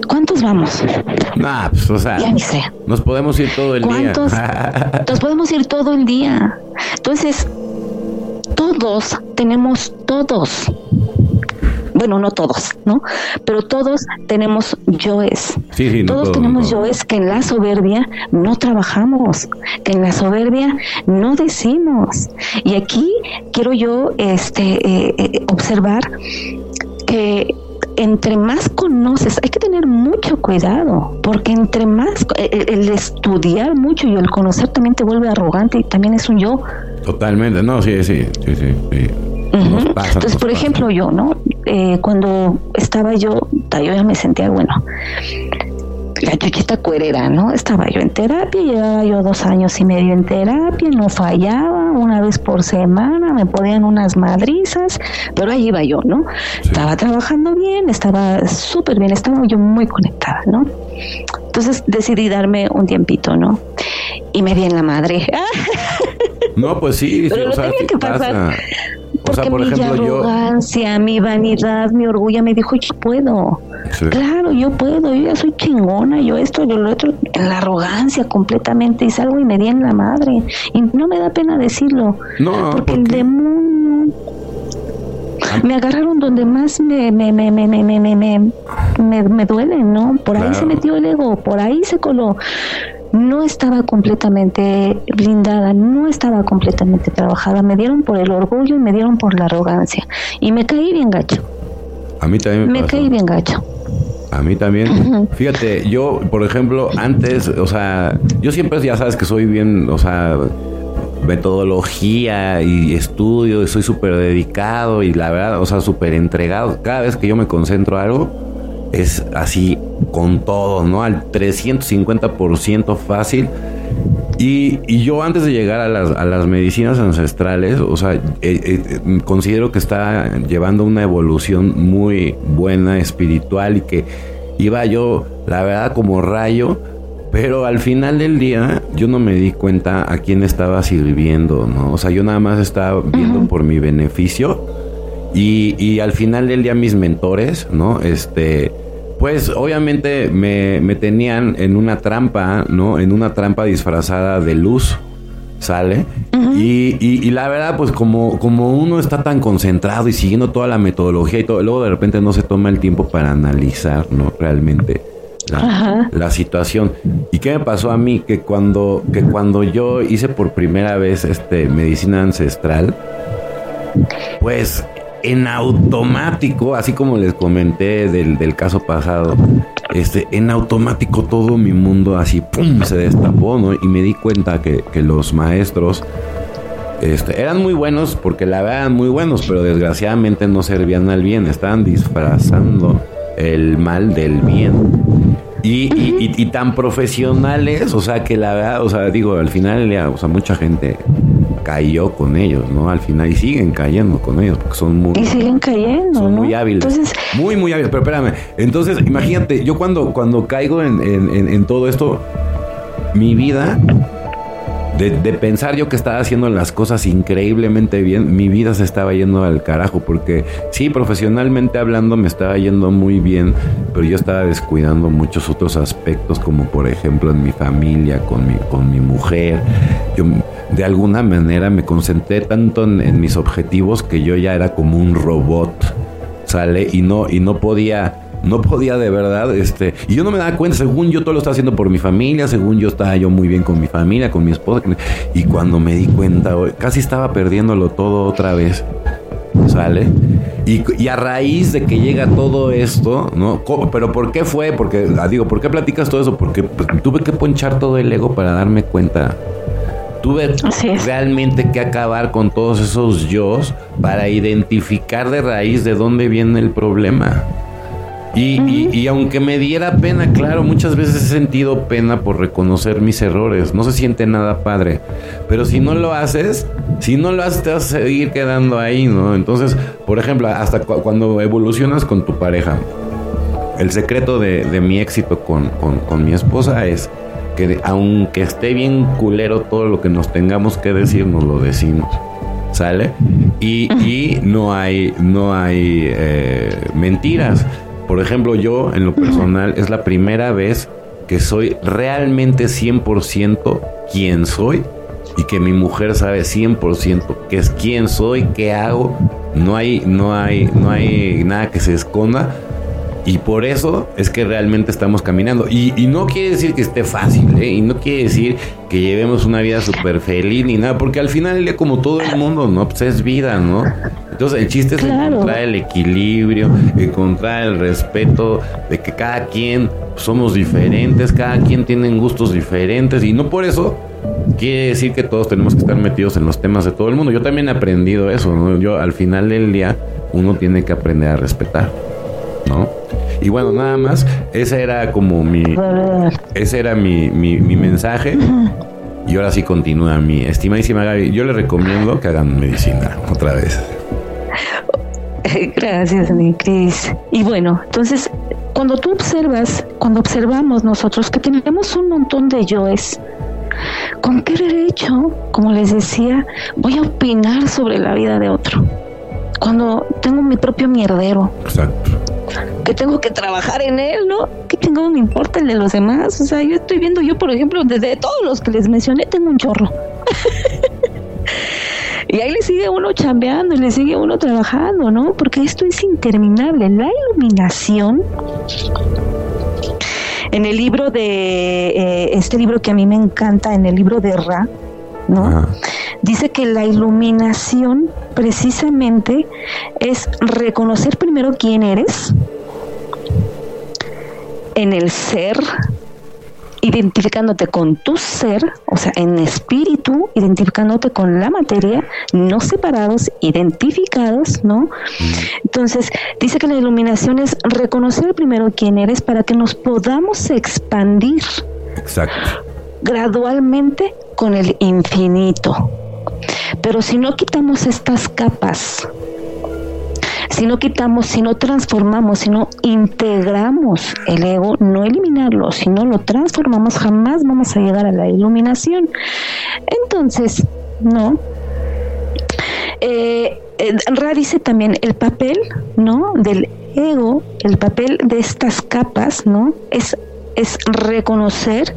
¿Cuántos vamos? Nah, pues, o sea, ya ni sé. Nos podemos ir todo el día. nos podemos ir todo el día. Entonces, todos tenemos todos bueno, no todos, ¿no? Pero todos tenemos yoes. Sí, sí, todos, tenemos yoes que en la soberbia no trabajamos, que en la soberbia no decimos. Y aquí quiero yo este, eh, eh, observar que entre más conoces, hay que tener mucho cuidado, porque entre más el, el, estudiar mucho y el conocer también te vuelve arrogante y también es un yo. Totalmente, no, sí, sí, sí, sí. sí. Entonces, por ejemplo, yo, ¿no? Eh, cuando estaba yo, yo ya me sentía, bueno, la chuchita cuerera, ¿no? Estaba yo en terapia, llevaba yo dos años y medio en terapia, no fallaba, una vez por semana, me ponían unas madrizas, pero ahí iba yo, ¿no? Estaba trabajando bien, estaba súper bien, estaba yo muy conectada, ¿no? Entonces decidí darme un tiempito, ¿no? Y me di en la madre. No, pues sí, pero o sea, que pasar. Porque mi arrogancia, mi vanidad, mi orgullo me dijo, yo puedo. Claro, yo puedo, yo ya soy chingona, yo esto, yo lo otro, la arrogancia completamente, y salgo y me di en la madre. Y no me da pena decirlo. No, porque el demonio me agarraron donde más me me me me me me me, me, duele, ¿no? Por ahí se metió el ego, por ahí se coló no estaba completamente blindada, no estaba completamente trabajada. Me dieron por el orgullo y me dieron por la arrogancia. Y me caí bien gacho. A mí también me, me caí bien gacho. A mí también. Fíjate, yo, por ejemplo, antes, o sea, yo siempre ya sabes que soy bien, o sea, metodología y estudio, y soy súper dedicado y la verdad, o sea, súper entregado. Cada vez que yo me concentro algo, es así con todo, ¿no? Al 350% fácil. Y, y, yo antes de llegar a las, a las medicinas ancestrales, o sea, eh, eh, considero que está llevando una evolución muy buena, espiritual, y que iba yo, la verdad, como rayo, pero al final del día yo no me di cuenta a quién estaba sirviendo, ¿no? O sea, yo nada más estaba viendo por mi beneficio. Y, y al final del día mis mentores, ¿no? Este pues obviamente me, me, tenían en una trampa, ¿no? En una trampa disfrazada de luz, ¿sale? y, y, la verdad, pues como, como uno está tan concentrado y siguiendo toda la metodología y todo, luego de repente no se toma el tiempo para analizar, ¿no? Realmente. La, la, situación. ¿Y qué me pasó a mí? Que cuando, que cuando yo hice por primera vez este medicina ancestral, pues en automático, así como les comenté del, caso pasado, este, en automático todo mi mundo así, ¡pum!, se destapó, ¿no? Y me di cuenta que, los maestros este, eran muy buenos, porque la verdad muy buenos, pero desgraciadamente no servían al bien, estaban disfrazando el mal del bien. Y, tan profesionales, o sea, que la verdad, o sea, digo, al final, o sea, mucha gente cayó con ellos, ¿no? Al final, y siguen cayendo con ellos, porque son muy... Y siguen cayendo, Son muy hábiles. Entonces, muy, muy hábiles, pero espérame. Entonces, imagínate, yo cuando, cuando caigo en, en todo esto, mi vida de, pensar yo que estaba haciendo las cosas increíblemente bien, mi vida se estaba yendo al carajo, porque sí, profesionalmente hablando me estaba yendo muy bien, pero yo estaba descuidando muchos otros aspectos, como por ejemplo en mi familia, con mi, con mi mujer. Yo de alguna manera me concentré tanto en, en mis objetivos que yo ya era como un robot, ¿sale? Y no, y no podía no podía de verdad, este, y yo no me daba cuenta, según yo todo lo estaba haciendo por mi familia, según yo estaba yo muy bien con mi familia, con mi esposa, y cuando me di cuenta, casi estaba perdiéndolo todo otra vez. ¿Sale? Y, a raíz de que llega todo esto, ¿no? ¿Pero por qué fue? Porque, ah, digo, ¿por qué platicas todo eso? Porque pues, tuve que ponchar todo el ego para darme cuenta. Tuve realmente que acabar con todos esos yo para identificar de raíz de dónde viene el problema. Y, aunque me diera pena, claro, muchas veces he sentido pena por reconocer mis errores. No se siente nada padre. Pero si no lo haces, si no lo haces, te vas a seguir quedando ahí, ¿no? Entonces, por ejemplo, hasta cuando evolucionas con tu pareja, el secreto de, mi éxito con, mi esposa es que aunque esté bien culero todo lo que nos tengamos que decir, nos lo decimos. ¿Sale? Y, no hay, no hay eh, mentiras. Por ejemplo, yo en lo personal es la primera vez que soy realmente 100% quien soy y que mi mujer sabe 100% que es quién soy, qué hago. No hay no hay no hay nada que se esconda y por eso es que realmente estamos caminando. Y, no quiere decir que esté fácil, ¿eh? Y no quiere decir que llevemos una vida súper feliz ni nada, porque al final día, como todo el mundo, ¿no? Pues es vida, ¿no? Entonces el chiste es encontrar el equilibrio, encontrar el respeto de que cada quien somos diferentes, cada quien tiene gustos diferentes y no por eso quiere decir que todos tenemos que estar metidos en los temas de todo el mundo. Yo también he aprendido eso, ¿no? Yo al final del día uno tiene que aprender a respetar, ¿no? Y bueno, nada más, ese era como mi, ese era mi, mi, mensaje. Y ahora sí continúa mi estimadísima Gaby. Yo le recomiendo que hagan medicina otra vez. Gracias, mi Cris. Y bueno, entonces, cuando tú observas, cuando observamos nosotros que tenemos un montón de yoes, ¿con qué derecho, como les decía, voy a opinar sobre la vida de otro? Cuando tengo mi propio mierdero. Exacto que tengo que trabajar en él, ¿no? Que tengo, me importa el de los demás. O sea, yo estoy viendo, yo, por ejemplo, desde todos los que les mencioné, tengo un chorro. y ahí le sigue uno chambeando y le sigue uno trabajando, ¿no? Porque esto es interminable. La iluminación en el libro de eh, este libro que a mí me encanta, en el libro de Ra, ¿no? Dice que la iluminación precisamente es reconocer primero quién eres en el ser, identificándote con tu ser, o sea, en espíritu, identificándote con la materia, no separados, identificados, ¿no? Entonces, dice que la iluminación es reconocer primero quién eres para que nos podamos expandir. Exacto. Gradualmente con el infinito. Pero si no quitamos estas capas, si no quitamos, si no transformamos, si no integramos el ego, no eliminarlo, si no lo transformamos, jamás vamos a llegar a la iluminación. Entonces, no. Eh, eh dice también el papel, ¿no? Del ego, el papel de estas capas, ¿no? Es, es reconocer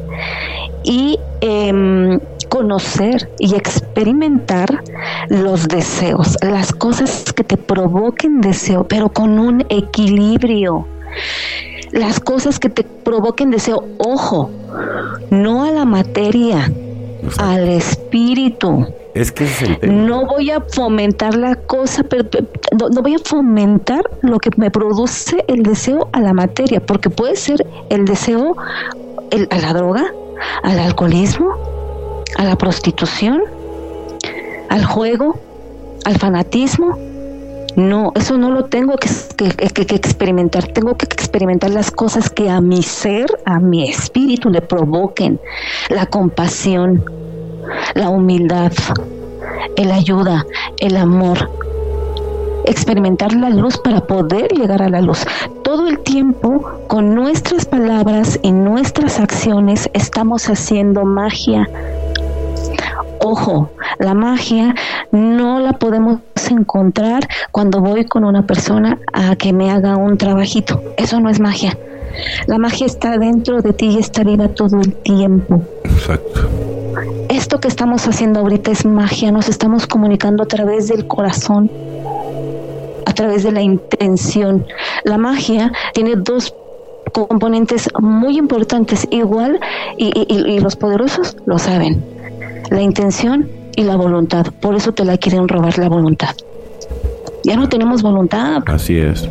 y em, conocer y experimentar los deseos, las cosas que te provoquen deseo, pero con un equilibrio. Las cosas que te provoquen deseo, ojo, no a la materia, al espíritu. Es que No voy a fomentar la cosa, pero, no, voy a fomentar lo que me produce el deseo a la materia, porque puede ser el deseo a la droga, al alcoholismo, a la prostitución, al juego, al fanatismo. No, eso no lo tengo que, experimentar. Tengo que experimentar las cosas que a mi ser, a mi espíritu le provoquen la compasión, la humildad, el ayuda, el amor, experimentar la luz para poder llegar a la luz. Todo el tiempo, con nuestras palabras y nuestras acciones, estamos haciendo magia. Ojo, la magia no la podemos encontrar cuando voy con una persona a que me haga un trabajito. Eso no es magia. La magia está dentro de ti y está viva todo el tiempo. Exacto. Esto que estamos haciendo ahorita es magia, nos estamos comunicando a través del corazón a través de la intención. La magia tiene dos componentes muy importantes, igual, y, los poderosos lo saben. La intención y la voluntad. Por eso te la quieren robar la voluntad. Ya no tenemos voluntad. Así es.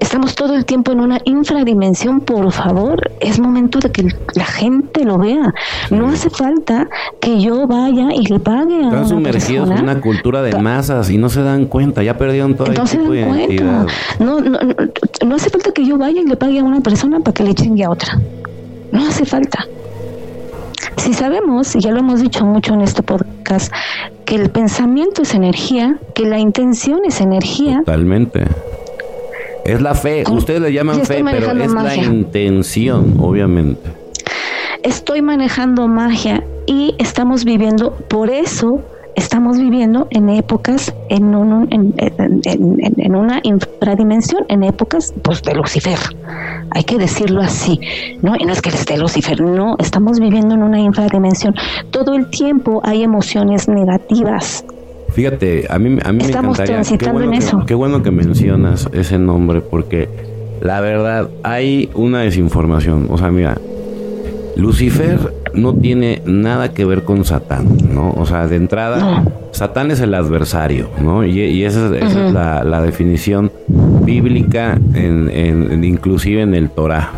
Estamos todo el tiempo en una infradimensión, por favor, es momento de que la gente lo vea. No hace falta que yo vaya y le pague a Están sumergidos en una cultura de masas y no se dan cuenta, ya perdieron toda no tipo de No, no, no, hace falta que yo vaya y le pague a una persona para que le chingue a otra. No hace falta. Si sabemos, y ya lo hemos dicho mucho en este podcast, que el pensamiento es energía, que la intención es energía. Totalmente es la fe. Ustedes le llaman fe, pero es la intención, obviamente. Estoy manejando magia y estamos viviendo, por eso estamos viviendo en épocas, en, en, una infradimensión, en épocas pues, de Lucifer. Hay que decirlo así, ¿no? Y no es que esté Lucifer, no, estamos viviendo en una infradimensión. Todo el tiempo hay emociones negativas, Fíjate, a mí, a mí me encantaría. Qué bueno, que, qué bueno que mencionas ese nombre, porque la verdad hay una desinformación. O sea, mira, Lucifer no tiene nada que ver con Satán, ¿no? O sea, de entrada, Satán es el adversario, ¿no? Y, esa, es la, definición bíblica, en, inclusive en el Torah,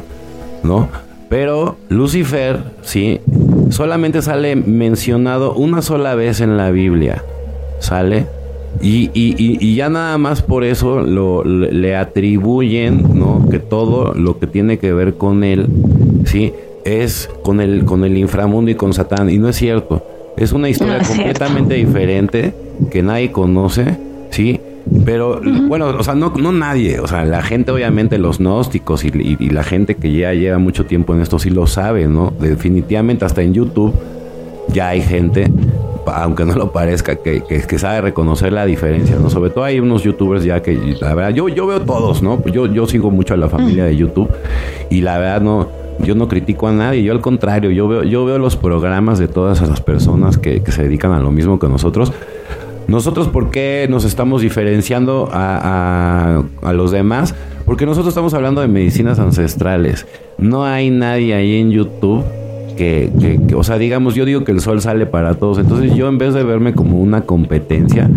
¿no? Pero Lucifer, sí, solamente sale mencionado una sola vez en la Biblia sale y, y, y, ya nada más por eso lo, le atribuyen, ¿no? Que todo lo que tiene que ver con él, ¿sí? Es con el, con el inframundo y con Satán. Y no es cierto. Es una historia completamente diferente que nadie conoce, ¿sí? Pero, bueno, o sea, no, no nadie. O sea, la gente, obviamente, los gnósticos y, y la gente que ya lleva mucho tiempo en esto sí lo sabe, ¿no? Definitivamente, hasta en YouTube ya hay gente aunque no lo parezca, que, sabe reconocer la diferencia, ¿no? Sobre todo hay unos youtubers ya que, la verdad, yo, yo veo todos, ¿no? Yo, yo sigo mucho a la familia de YouTube y la verdad no, yo no critico a nadie, yo al contrario, yo veo, yo veo los programas de todas esas personas que, se dedican a lo mismo que nosotros. Nosotros, ¿por qué nos estamos diferenciando a, a los demás? Porque nosotros estamos hablando de medicinas ancestrales. No hay nadie ahí en YouTube que, o sea, digamos, yo digo que el sol sale para todos, entonces yo en vez de verme como una competencia,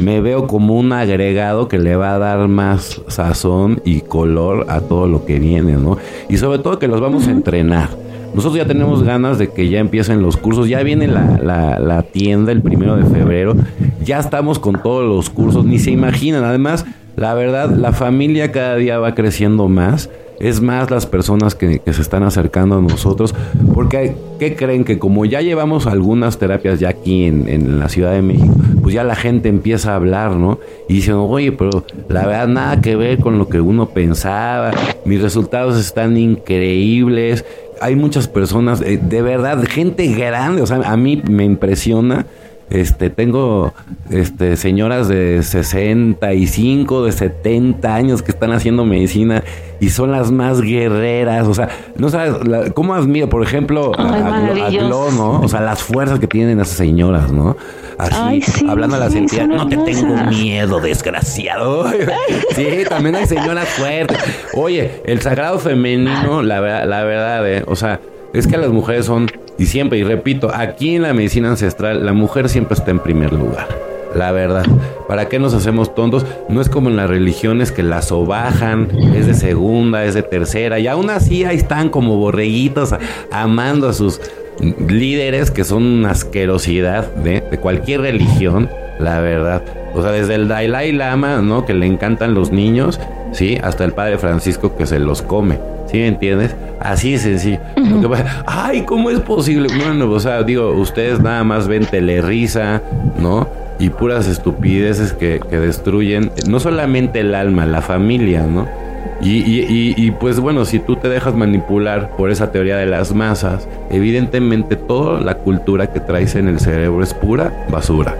me veo como un agregado que le va a dar más sazón y color a todo lo que viene, ¿no? Y sobre todo que los vamos a entrenar. Nosotros ya tenemos ganas de que ya empiecen los cursos, ya viene la, la, la tienda el primero de febrero, ya estamos con todos los cursos, ni se imaginan, además, la verdad, la familia cada día va creciendo más es más las personas que, se están acercando a nosotros, porque ¿qué creen? Que como ya llevamos algunas terapias ya aquí en, la Ciudad de México, pues ya la gente empieza a hablar, ¿no? Y dicen, oye, pero la verdad nada que ver con lo que uno pensaba, mis resultados están increíbles, hay muchas personas, eh, de verdad, gente grande, o sea, a mí me impresiona este, tengo este, señoras de 65, de 70 años que están haciendo medicina y son las más guerreras. O sea, no sabes cómo admiro, por ejemplo, a, Glo, ¿no? O sea, las fuerzas que tienen esas señoras, ¿no? Así, hablando a la entidades, no te tengo miedo, desgraciado. sí, también hay señoras fuertes. Oye, el sagrado femenino, la, la verdad, eh, o sea, es que las mujeres son, y siempre, y repito, aquí en la medicina ancestral, la mujer siempre está en primer lugar. La verdad, ¿para qué nos hacemos tontos? No es como en las religiones que la sobajan, es de segunda, es de tercera, y aún así ahí están como borreguitos amando a sus líderes que son una asquerosidad de, de cualquier religión, la verdad. O sea, desde el Dalai Lama, ¿no? Que le encantan los niños, ¿sí? Hasta el Padre Francisco que se los come. ¿Sí me entiendes? Así es sencillo. Ay, ¿cómo es posible? Bueno, o sea, digo, ustedes nada más ven telerisa, ¿no? Y puras estupideces que, que destruyen no solamente el alma, la familia, ¿no? Y, y, y, pues bueno, si tú te dejas manipular por esa teoría de las masas, evidentemente toda la cultura que traes en el cerebro es pura basura.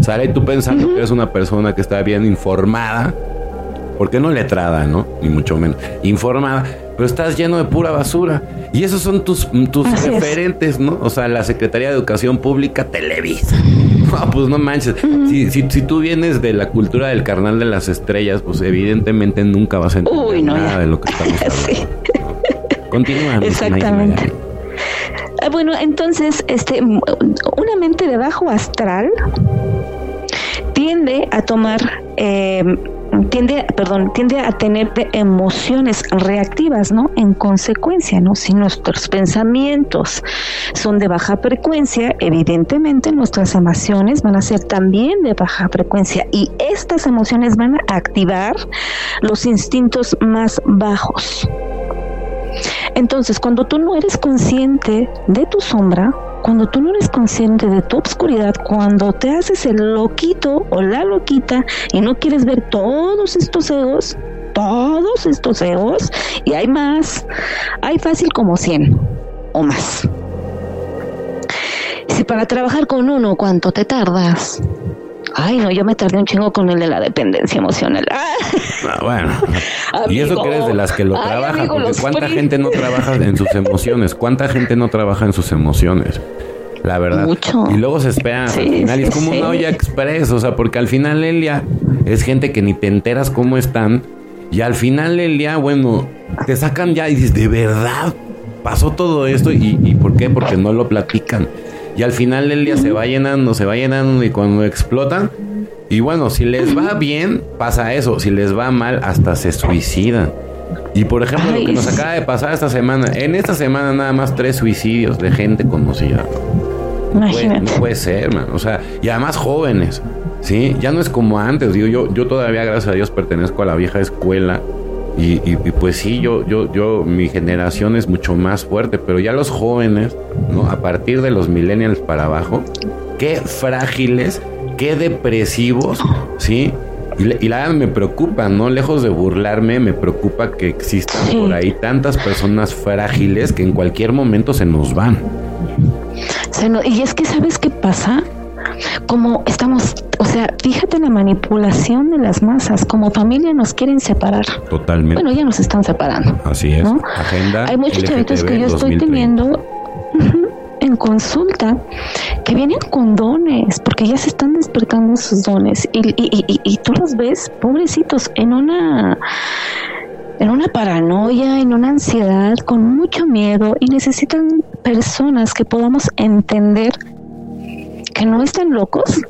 Sale y tú pensando que eres una persona que está bien informada, porque no letrada, ¿no? Ni mucho menos. Informada, pero estás lleno de pura basura. Y esos son tus, tus referentes, ¿no? O sea, la Secretaría de Educación Pública, Televisa. No, pues no manches. si, si, si, tú vienes de la cultura del carnal de las estrellas, pues evidentemente nunca vas a entender nada de lo que estamos hablando. Sí. Continúa. Exactamente. Ah, bueno, entonces, este, una mente de bajo astral tiende a tomar eh, tiende, perdón, tiende a tener emociones reactivas, ¿no? En consecuencia, ¿no? Si nuestros pensamientos son de baja frecuencia, evidentemente nuestras emociones van a ser también de baja frecuencia y estas emociones van a activar los instintos más bajos. Entonces, cuando tú no eres consciente de tu sombra, cuando tú no eres consciente de tu obscuridad, cuando te haces el loquito o la loquita y no quieres ver todos estos egos, todos estos egos, y hay más, hay fácil como 100 o más. Si para trabajar con uno, ¿cuánto te tardas? Ay, no, yo me tardé un chingo con el de la dependencia emocional. Ah, bueno. y eso que eres de las que lo trabaja, porque cuánta gente no trabaja en sus emociones, cuánta gente no trabaja en sus emociones. La verdad. Mucho. Y luego se espera al final. y es como una olla express. O sea, porque al final Elia es gente que ni te enteras cómo están. Y al final Elia, bueno, te sacan ya y dices, de verdad, pasó todo esto. ¿Y, y por qué? Porque no lo platican. Y al final el día se va llenando, se va llenando y cuando explotan, y bueno, si les va bien, pasa eso. Si les va mal, hasta se suicidan. Y por ejemplo, lo que nos acaba de pasar esta semana, en esta semana nada más tres suicidios de gente conocida. Imagínate. No puede, ser, man. O sea, y además jóvenes. Sí, ya no es como antes. Digo, yo, yo todavía, gracias a Dios, pertenezco a la vieja escuela. Y, y, pues sí, yo, yo, yo, mi generación es mucho más fuerte, pero ya los jóvenes, ¿no? A partir de los millennials para abajo, qué frágiles, qué depresivos, ¿sí? Y, la verdad me preocupa, ¿no? Lejos de burlarme, me preocupa que existan por ahí tantas personas frágiles que en cualquier momento se nos van. y es que, ¿sabes qué pasa? Como estamos, o sea, fíjate en la manipulación de las masas, como familia nos quieren separar. Totalmente. Bueno, ya nos están separando. Así es. Agenda. Hay muchos chavitos que yo estoy teniendo en consulta que vienen con dones, porque ya se están despertando sus dones y, y, y, tú los ves, pobrecitos, en una en una paranoia, en una ansiedad, con mucho miedo y necesitan personas que podamos entender que no están locos,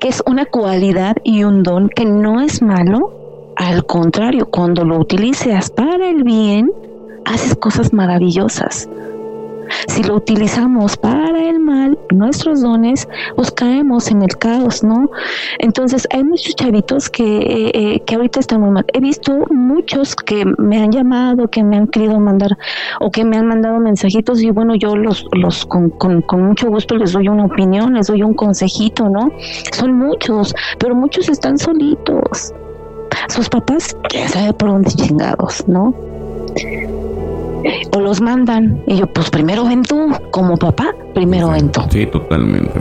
que es una cualidad y un don que no es malo, al contrario, cuando lo utilices para el bien, haces cosas maravillosas. Si lo utilizamos para el mal, nuestros dones, pues caemos en el caos, ¿no? Entonces, hay muchos chavitos que, eh, eh, que ahorita están muy mal. He visto muchos que me han llamado, que me han querido mandar o que me han mandado mensajitos y bueno, yo los, los con, con, con mucho gusto les doy una opinión, les doy un consejito, ¿no? Son muchos, pero muchos están solitos. Sus papás, quién sabe por dónde chingados, ¿no? O los mandan. Y yo, pues primero ven tú, como papá, primero ven tú. Sí, totalmente.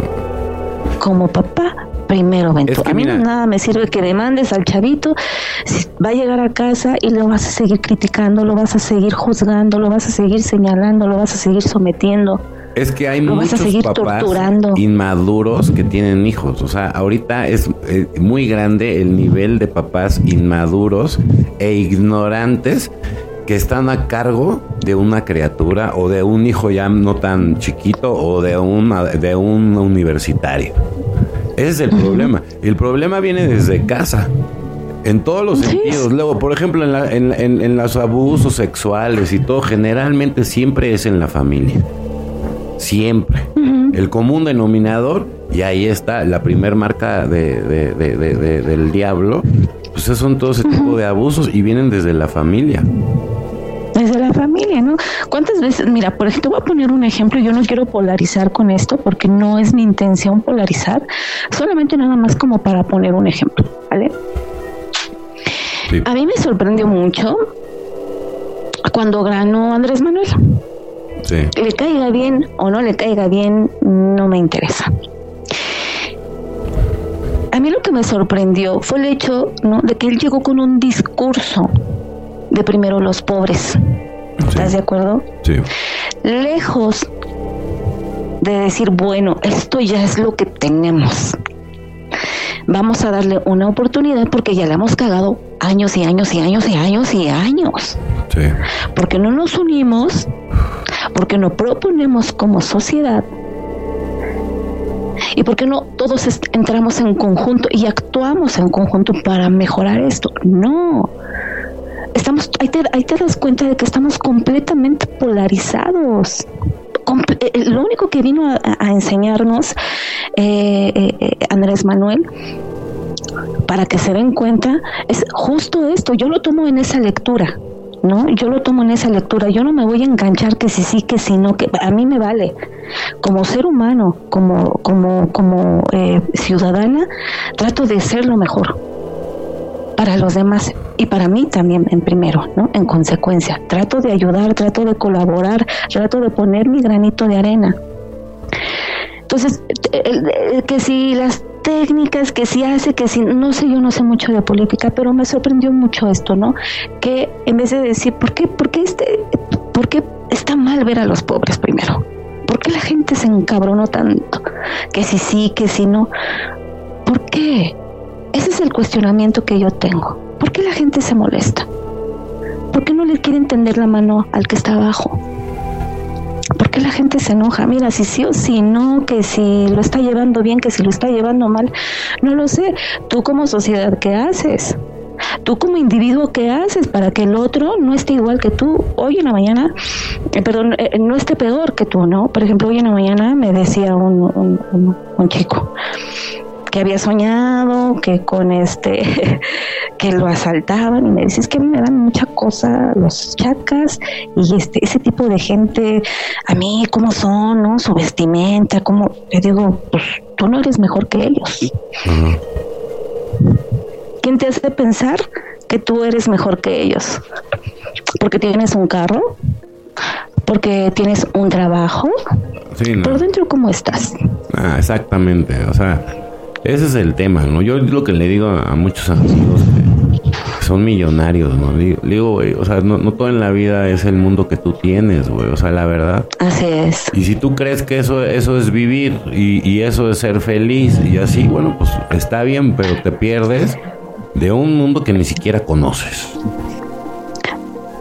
Como papá, primero ven tú. a mí nada me sirve que demandes al chavito, va a llegar a casa y lo vas a seguir criticando, lo vas a seguir juzgando, lo vas a seguir señalando, lo vas a seguir sometiendo. Es que hay muchos papás inmaduros que tienen hijos. O sea, ahorita es eh, muy grande el nivel de papás inmaduros e ignorantes que están a cargo de una criatura o de un hijo ya no tan chiquito o de, una, de un universitario. Ese es el problema. El problema viene desde casa. En todos los sentidos. Luego, por ejemplo, en, en, los abusos sexuales y todo, generalmente siempre es en la familia. Siempre. El común denominador, y ahí está la primer marca de, del diablo, pues son todo ese tipo de abusos y vienen desde la familia desde la familia, ¿no? ¿Cuántas veces, mira, por ejemplo, voy a poner un ejemplo, yo no quiero polarizar con esto porque no es mi intención polarizar, solamente nada más como para poner un ejemplo, ¿vale? A mí me sorprendió mucho cuando ganó Andrés Manuel. Sí. Le caiga bien o no le caiga bien, no me interesa. Mí lo que me sorprendió fue el hecho ¿no? de que él llegó con un discurso de primero los pobres. ¿Estás de acuerdo? Sí. Lejos de decir, bueno, esto ya es lo que tenemos. Vamos a darle una oportunidad porque ya le hemos cagado años y años y años y años y años. Sí. Porque no nos unimos, porque no proponemos como sociedad y porque no todos entramos en conjunto y actuamos en conjunto para mejorar esto. No, estamos, ahí te, te das cuenta de que estamos completamente polarizados. Eh, eh, lo único que vino a, enseñarnos eh, Andrés Manuel para que se den cuenta es justo esto. Yo lo tomo en esa lectura. ¿No? Yo lo tomo en esa lectura, yo no me voy a enganchar que si sí, que si no, que a mí me vale. Como ser humano, como, como, como ciudadana, trato de ser lo mejor para los demás y para mí también en primero, ¿no? En consecuencia, trato de ayudar, trato de colaborar, trato de poner mi granito de arena. Entonces, que si las técnicas, que si hace, que si, no sé, yo no sé mucho de política, pero me sorprendió mucho esto, ¿no? Que en vez de decir, ¿por qué, por qué, este, por qué está mal ver a los pobres primero? ¿Por qué la gente se encabronó tanto? Que si sí, que si no. ¿Por qué? Ese es el cuestionamiento que yo tengo. ¿Por qué la gente se molesta? ¿Por qué no le quiere entender la mano al que está abajo? ¿Por qué la gente se enoja? Mira, si sí o si no, que si lo está llevando bien, que si lo está llevando mal, no lo sé. Tú como sociedad, ¿qué haces? Tú como individuo, ¿qué haces para que el otro no esté igual que tú? Hoy en la mañana, eh, perdón, eh, no esté peor que tú, ¿no? Por ejemplo, hoy en la mañana me decía un, un chico, que había soñado, que con este, que lo asaltaban y me dices que a mí me dan mucha cosa los chacas y este, ese tipo de gente, a mí cómo son, ¿no? Su vestimenta, como, le digo, pues tú no eres mejor que ellos. ¿Quién te hace pensar que tú eres mejor que ellos? Porque tienes un carro, porque tienes un trabajo. Por dentro, ¿cómo estás? Ah, exactamente. O sea, ese es el tema, ¿no? Yo lo que le digo a muchos amigos que son millonarios, ¿no? Le digo, güey, o sea, no, todo en la vida es el mundo que tú tienes, güey, o sea, la verdad. Así es. Y si tú crees que eso, eso es vivir y, y eso es ser feliz y así, bueno, pues está bien, pero te pierdes de un mundo que ni siquiera conoces.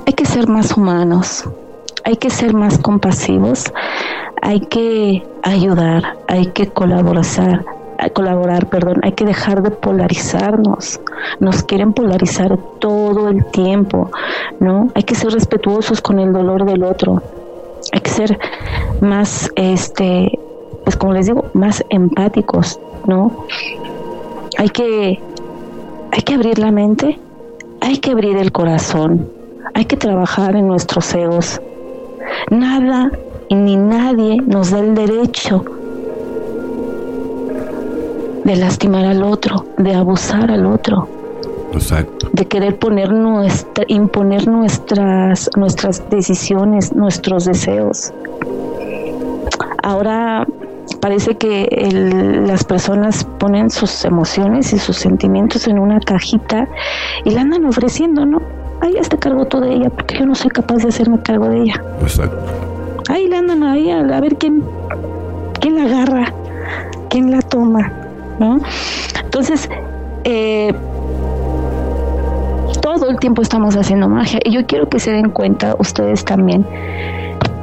Hay que ser más humanos, hay que ser más compasivos, hay que ayudar, hay que colaborar, colaborar, perdón, hay que dejar de polarizarnos. Nos quieren polarizar todo el tiempo, ¿no? Hay que ser respetuosos con el dolor del otro. Hay que ser más, este, pues como les digo, más empáticos, ¿no? Hay que, hay que abrir la mente, hay que abrir el corazón, hay que trabajar en nuestros egos. Nada y ni nadie nos da el derecho de lastimar al otro, de abusar al otro. Exacto. De querer poner nuestra, imponer nuestras, nuestras decisiones, nuestros deseos. Ahora parece que las personas ponen sus emociones y sus sentimientos en una cajita y la andan ofreciendo, ¿no? Ahí está cargo todo de ella, porque yo no soy capaz de hacerme cargo de ella. Exacto. Ahí la andan ahí a, a ver quién, quién la agarra, quién la toma. ¿No? Entonces, eh, todo el tiempo estamos haciendo magia y yo quiero que se den cuenta ustedes también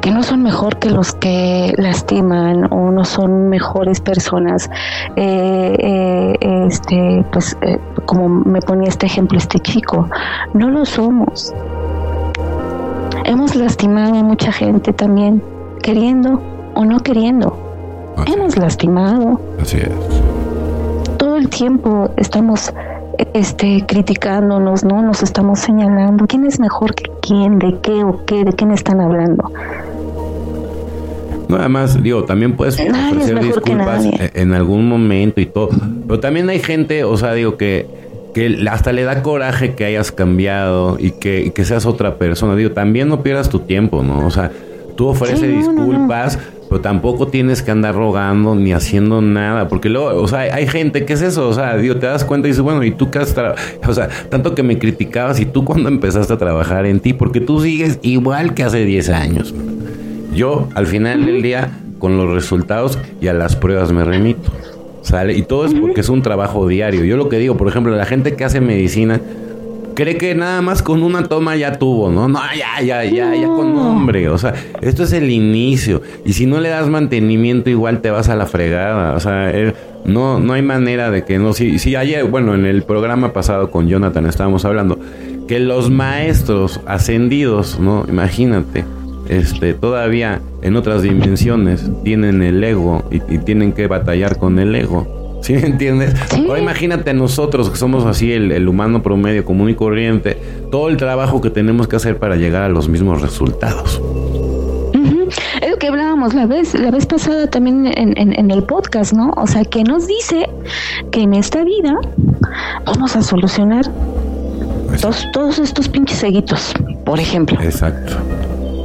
que no son mejor que los que lastiman o no son mejores personas. Eh, eh, este, pues, eh, como me ponía este ejemplo este chico, no lo somos. Hemos lastimado a mucha gente también, queriendo o no queriendo. Hemos lastimado. Así es. El tiempo estamos este, criticándonos, ¿no? Nos estamos señalando. ¿Quién es mejor que quién? ¿De qué o qué? ¿De me están hablando? No, además, digo, también puedes ofrecer disculpas en algún momento y todo. Pero también hay gente, o sea, digo, que, que hasta le da coraje que hayas cambiado y que, que seas otra persona. Digo, también no pierdas tu tiempo, ¿no? O sea, tú ofreces disculpas pero tampoco tienes que andar rogando ni haciendo nada, porque luego, o sea, hay gente que es eso, o sea, digo, te das cuenta y dices, bueno, y tú qué has o sea, tanto que me criticabas y tú cuando empezaste a trabajar en ti, porque tú sigues igual que hace 10 años. Yo, al final del día, con los resultados y a las pruebas me remito. ¿Sale? Y todo es porque es un trabajo diario. Yo lo que digo, por ejemplo, la gente que hace medicina, cree que nada más con una toma ya tuvo, ¿no? No, ya, ya, ya, ya con nombre. O sea, esto es el inicio. Y si no le das mantenimiento, igual te vas a la fregada. O sea, eh, no, no hay manera de que no. Si, si ayer, bueno, en el programa pasado con Jonathan estábamos hablando que los maestros ascendidos, ¿no? Imagínate, este, todavía en otras dimensiones tienen el ego y, y tienen que batallar con el ego. ¿Sí me entiendes? Ahora imagínate a nosotros que somos así el, humano promedio común y corriente, todo el trabajo que tenemos que hacer para llegar a los mismos resultados. Es lo que hablábamos la vez, la vez pasada también en, el podcast, ¿no? O sea, que nos dice que en esta vida vamos a solucionar todos, todos estos pinches seguitos, por ejemplo. Exacto.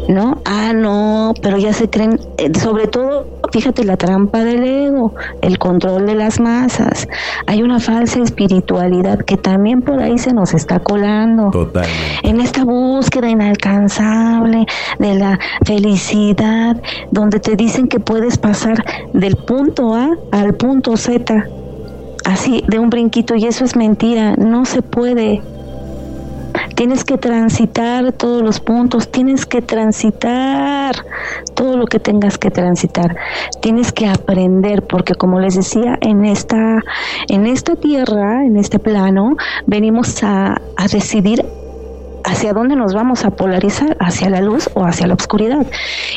¿No? Ah, no, pero ya se creen, eh, sobre todo, fíjate la trampa del ego, el control de las masas. Hay una falsa espiritualidad que también por ahí se nos está colando. Totalmente. En esta búsqueda inalcanzable de la felicidad, donde te dicen que puedes pasar del punto A al punto Z, así de un brinquito, y eso es mentira, no se puede Tienes que transitar todos los puntos, tienes que transitar todo lo que tengas que transitar. Tienes que aprender porque como les decía, en esta en esta tierra, en este plano, venimos a, a decidir hacia dónde nos vamos a polarizar, hacia la luz o hacia la oscuridad.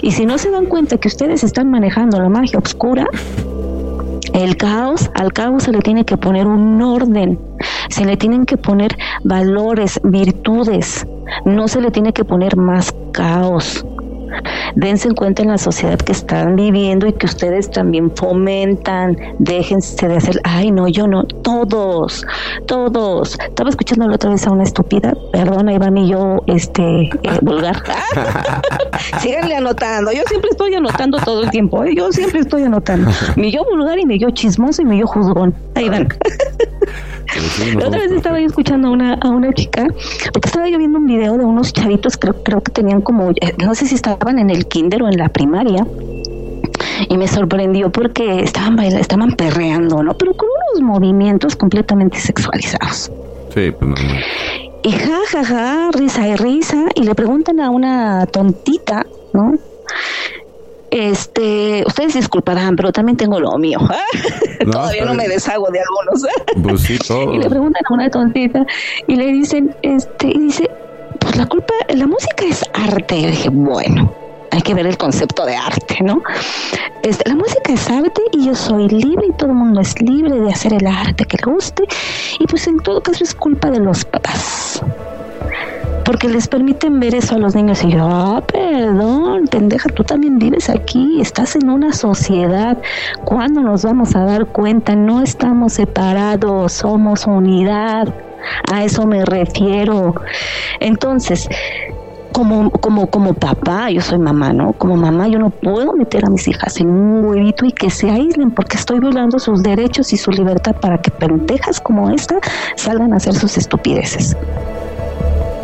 Y si no se dan cuenta que ustedes están manejando la magia oscura, el caos, al caos se le tiene que poner un orden, se le tienen que poner valores, virtudes, no se le tiene que poner más caos dense en cuenta en la sociedad que están viviendo y que ustedes también fomentan, déjense de hacer, ay no, yo no, todos, todos. Estaba escuchando la otra vez a una estúpida, perdón, Iván y yo, este, eh, vulgar. Síganle anotando, yo siempre estoy anotando todo el tiempo, ¿eh? yo siempre estoy anotando. Mi yo vulgar y mi yo chismoso y mi yo juzgón. Ahí van. La otra vez estaba yo escuchando a una, a una chica, porque estaba yo viendo un video de unos chavitos, creo, creo que tenían como, eh, no sé si estaban en el kinder o en la primaria, y me sorprendió porque estaban bailando, estaban perreando, ¿no? Pero con unos movimientos completamente sexualizados. Sí, pues no. Y ja, ja, ja, risa y risa, y le preguntan a una tontita, ¿no? Este, ustedes disculparán, pero también tengo lo mío. Todavía no me deshago de algunos. Pues y le preguntan a una tontita y le dicen, este, y dice, pues la culpa, la música es arte. Y dije, bueno, hay que ver el concepto de arte, ¿no? Este, la música es arte y yo soy libre y todo el mundo es libre de hacer el arte que le guste y pues en todo caso es culpa de los papás porque les permiten ver eso a los niños y yo, ah, perdón, pendeja, tú también vives aquí, estás en una sociedad, ¿cuándo nos vamos a dar cuenta? No estamos separados, somos unidad, a eso me refiero. Entonces, como, como, como papá, yo soy mamá, ¿no? Como mamá yo no puedo meter a mis hijas en un huevito y que se aíslen porque estoy violando sus derechos y su libertad para que pendejas como esta salgan a hacer sus estupideces.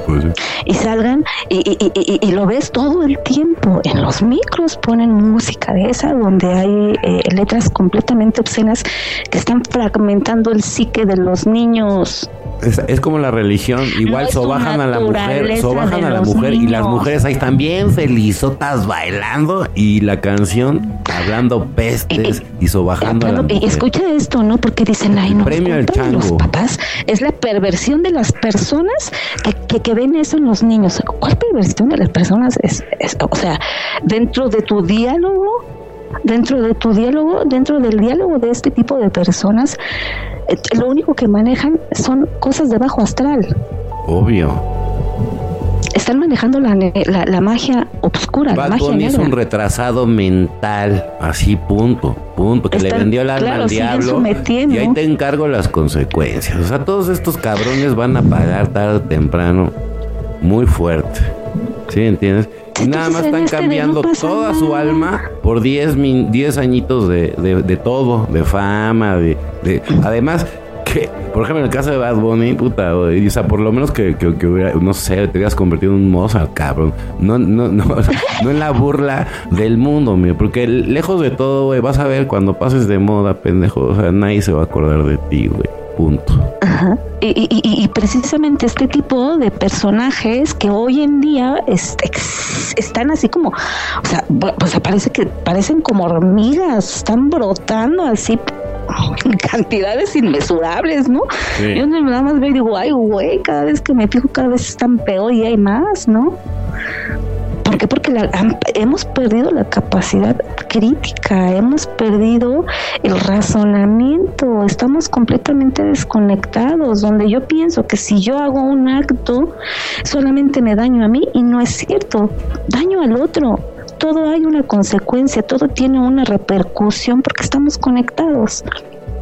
Pues y salgan y, y- y- y lo ves todo el tiempo. En los micros ponen música de esa donde hay eh, letras completamente obscenas que están fragmentando el psique de los niños. Es, es como la religión, igual No sobajan a la mujer, sobajan a la mujer y las mujeres ahí están bien felizotas bailando y la canción hablando pestes y sobajando a la y mujer. escucha esto, ¿no? Porque dicen, ay, no, premio es al culpa de los chango. papás. Es la perversión de las personas que, que, que ven eso en los niños. ¿Cuál perversión de las personas es, es- O sea, dentro de tu diálogo, dentro de tu diálogo, dentro del diálogo de este tipo de personas, eh, lo único que manejan son cosas de bajo astral. Obvio. Están manejando la, la, la magia obscura, la Bad magia Bunny es negra. un retrasado mental, así punto, punto, que le vendió el alma claro, al diablo y ahí te encargo las consecuencias. O sea, todos estos cabrones van a pagar tarde o temprano muy fuerte. ¿Sí entiendes? Y nada más están este cambiando no toda su alma por 10 min- 10 añitos de, de, de todo, de fama, de, de- además por ejemplo, en el caso de Bad Bunny, puta, güey, o sea, por lo menos que, hubiera, no sé, te hubieras convertido en un Mozart, cabrón. No, no, no, no en la burla del mundo, mío, porque lejos de todo, güey, vas a ver cuando pases de moda, pendejo, o sea, nadie se va a acordar de ti, güey, punto. Ajá. Y, y- y- precisamente este tipo de personajes que hoy en día este, están así como, o sea, sea, parece que parecen como hormigas, están brotando así en cantidades inmesurables, ¿no? Sí. Yo nada más veo y digo, ay, güey, cada vez que me fijo, cada vez están peor y hay más, ¿no? ¿Por qué? Porque la- han- hemos perdido la capacidad crítica, hemos perdido el razonamiento, estamos completamente desconectados, donde yo pienso que si yo hago un acto, solamente me daño a mí y no es cierto, daño al otro. Todo hay una consecuencia, todo tiene una repercusión porque estamos conectados.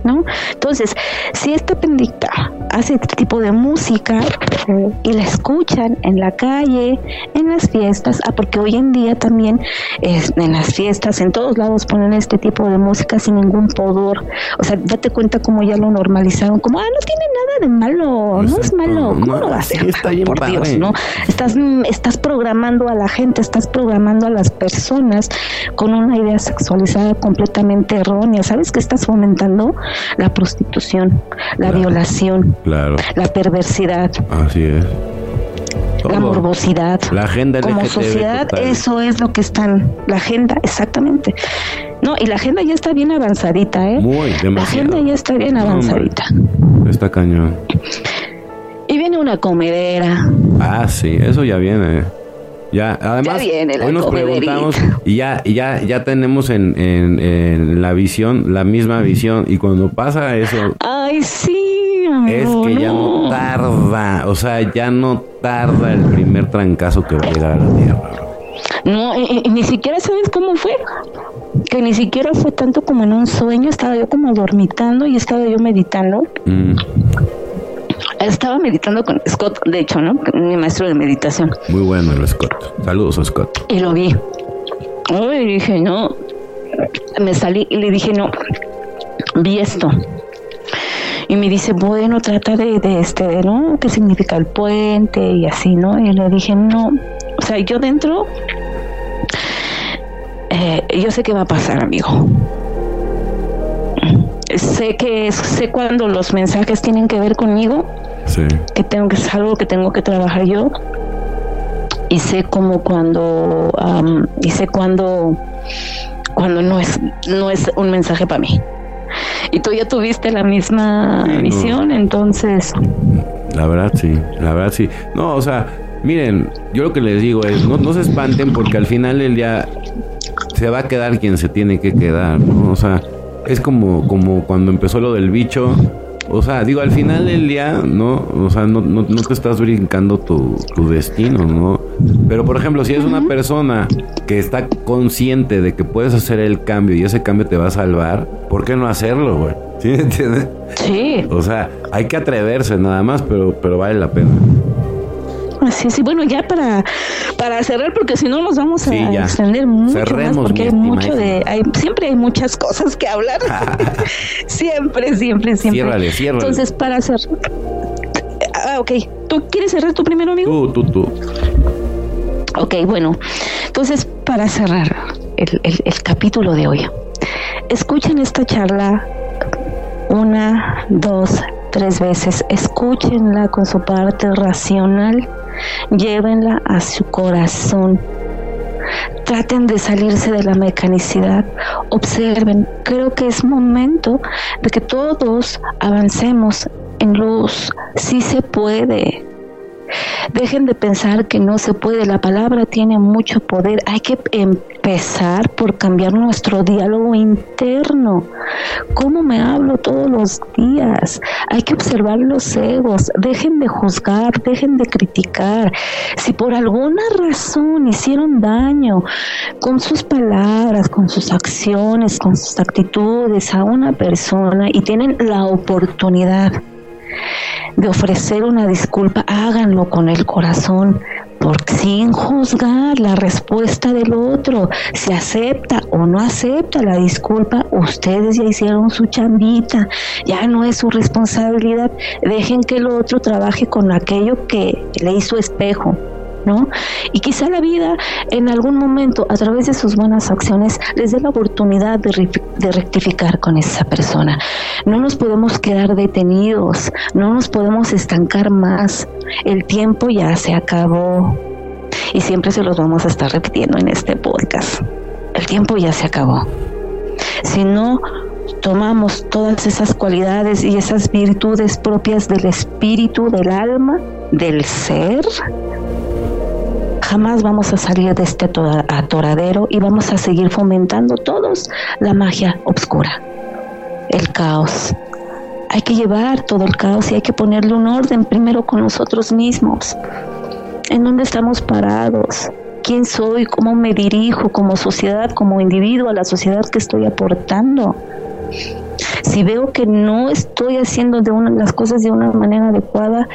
¿No? Entonces, si esta pendita hace este tipo de música eh, y la escuchan en la calle, en las fiestas, ah, porque hoy en día también es, en las fiestas, en todos lados ponen este tipo de música sin ningún pudor. O sea, date cuenta cómo ya lo normalizaron, como, ah, no tiene nada de malo, no es malo, ¿cómo no, lo va a sí hacer? está bien Por Dios, padre. ¿no? Estás, estás programando a la gente, estás programando a las personas con una idea sexualizada completamente errónea. ¿Sabes qué estás fomentando? La prostitución, la Claro. violación, Claro, la perversidad, así es. la morbosidad. La agenda Como LGTB sociedad, total. eso es lo que están. La agenda, exactamente. No, y la agenda ya está bien avanzadita, ¿eh? Muy, la agenda ya está bien hombre. avanzadita. Está cañón. Y viene una comedera. Ah, sí, eso ya viene. Ya, además, Ya viene la hoy nos preguntamos y ya, ya, ya tenemos en, en, en la visión, la misma visión. Y cuando pasa eso, Ay, sí, es que ya no tarda. O sea, ya no tarda el primer trancazo que va a llegar a la tierra. No, y, y ni siquiera sabes cómo fue. Que ni siquiera fue tanto como en un sueño. Estaba yo como dormitando y estaba yo meditando. Mm, Estaba meditando con Scott, de hecho, ¿no? Mi maestro de meditación. muy bueno el Scott. Saludos a Scott. Y lo vi. Y dije, no. Me salí y le dije, no. Vi esto. Y me dice, bueno, trata de, de este, ¿no? ¿Qué significa el puente? Y así, ¿no? Y le dije, no. O sea, yo dentro, eh, yo sé qué va a pasar, amigo. Sé que sé cuando los mensajes tienen que ver conmigo, Sí. que tengo que es algo que tengo que trabajar yo y sé como cuando y sé cuando cuando no es no es un mensaje para mí y tú ya tuviste la misma Sí, no. visión entonces La verdad sí, la verdad sí. No, o sea, miren, yo lo que les digo es, no, no se espanten porque al final del día se va a quedar quien se tiene que quedar, ¿no? O sea, es como, como cuando empezó lo del bicho. O sea, digo, al final del día, ¿no? O sea, no, no, no te estás brincando tu, tu destino, ¿no? Pero, por ejemplo, si es una persona que está consciente de que puedes hacer el cambio y ese cambio te va a salvar, ¿por qué no hacerlo, güey? ¿Sí me entiendes? sí O sea, hay que atreverse nada más, pero, pero vale la pena. Así sí bueno ya para para cerrar porque si no nos vamos a Sí, extender mucho Cerremos, más porque hay mucho de hay, siempre hay muchas cosas que hablar siempre siempre siempre Ciérrale, ciérrale. entonces para hacer ah ok tú ¿Tú quieres cerrar tu primero, amigo? Tú, tú, tú. Ok, bueno. Entonces, para cerrar el, el capítulo de hoy, escuchen esta charla una, dos, tres veces. Escúchenla con su parte racional. Llévenla a su corazón traten de salirse de la mecanicidad, observen, creo que es momento de que todos avancemos en luz, sí se puede. Dejen de pensar que no se puede, la palabra tiene mucho poder, hay que empezar por cambiar nuestro diálogo interno. ¿Cómo me hablo todos los días? Hay que observar los egos, dejen de juzgar, dejen de criticar. Si por alguna razón hicieron daño con sus palabras, con sus acciones, con sus actitudes a una persona y tienen la oportunidad de ofrecer una disculpa, háganlo con el corazón, porque sin juzgar la respuesta del otro, si acepta o no acepta la disculpa, ustedes ya hicieron su chambita, ya no es su responsabilidad, dejen que el otro trabaje con aquello que le hizo espejo. ¿No? Y quizá la vida en algún momento, a través de sus buenas acciones, les dé la oportunidad de, de rectificar con esa persona. No nos podemos quedar detenidos, no nos podemos estancar más. El tiempo ya se acabó. Y siempre se los vamos a estar repitiendo en este podcast. El tiempo ya se acabó. Si no tomamos todas esas cualidades y esas virtudes propias del espíritu, del alma, del ser, jamás vamos a salir de este atoradero y vamos a seguir fomentando todos la magia oscura, el caos. Hay que llevar todo el caos y hay que ponerle un orden primero con nosotros mismos. ¿En dónde estamos parados? ¿Quién soy? ¿Cómo me dirijo como sociedad, como individuo a la sociedad que estoy aportando? Si veo que no estoy haciendo de una, las cosas de una manera adecuada,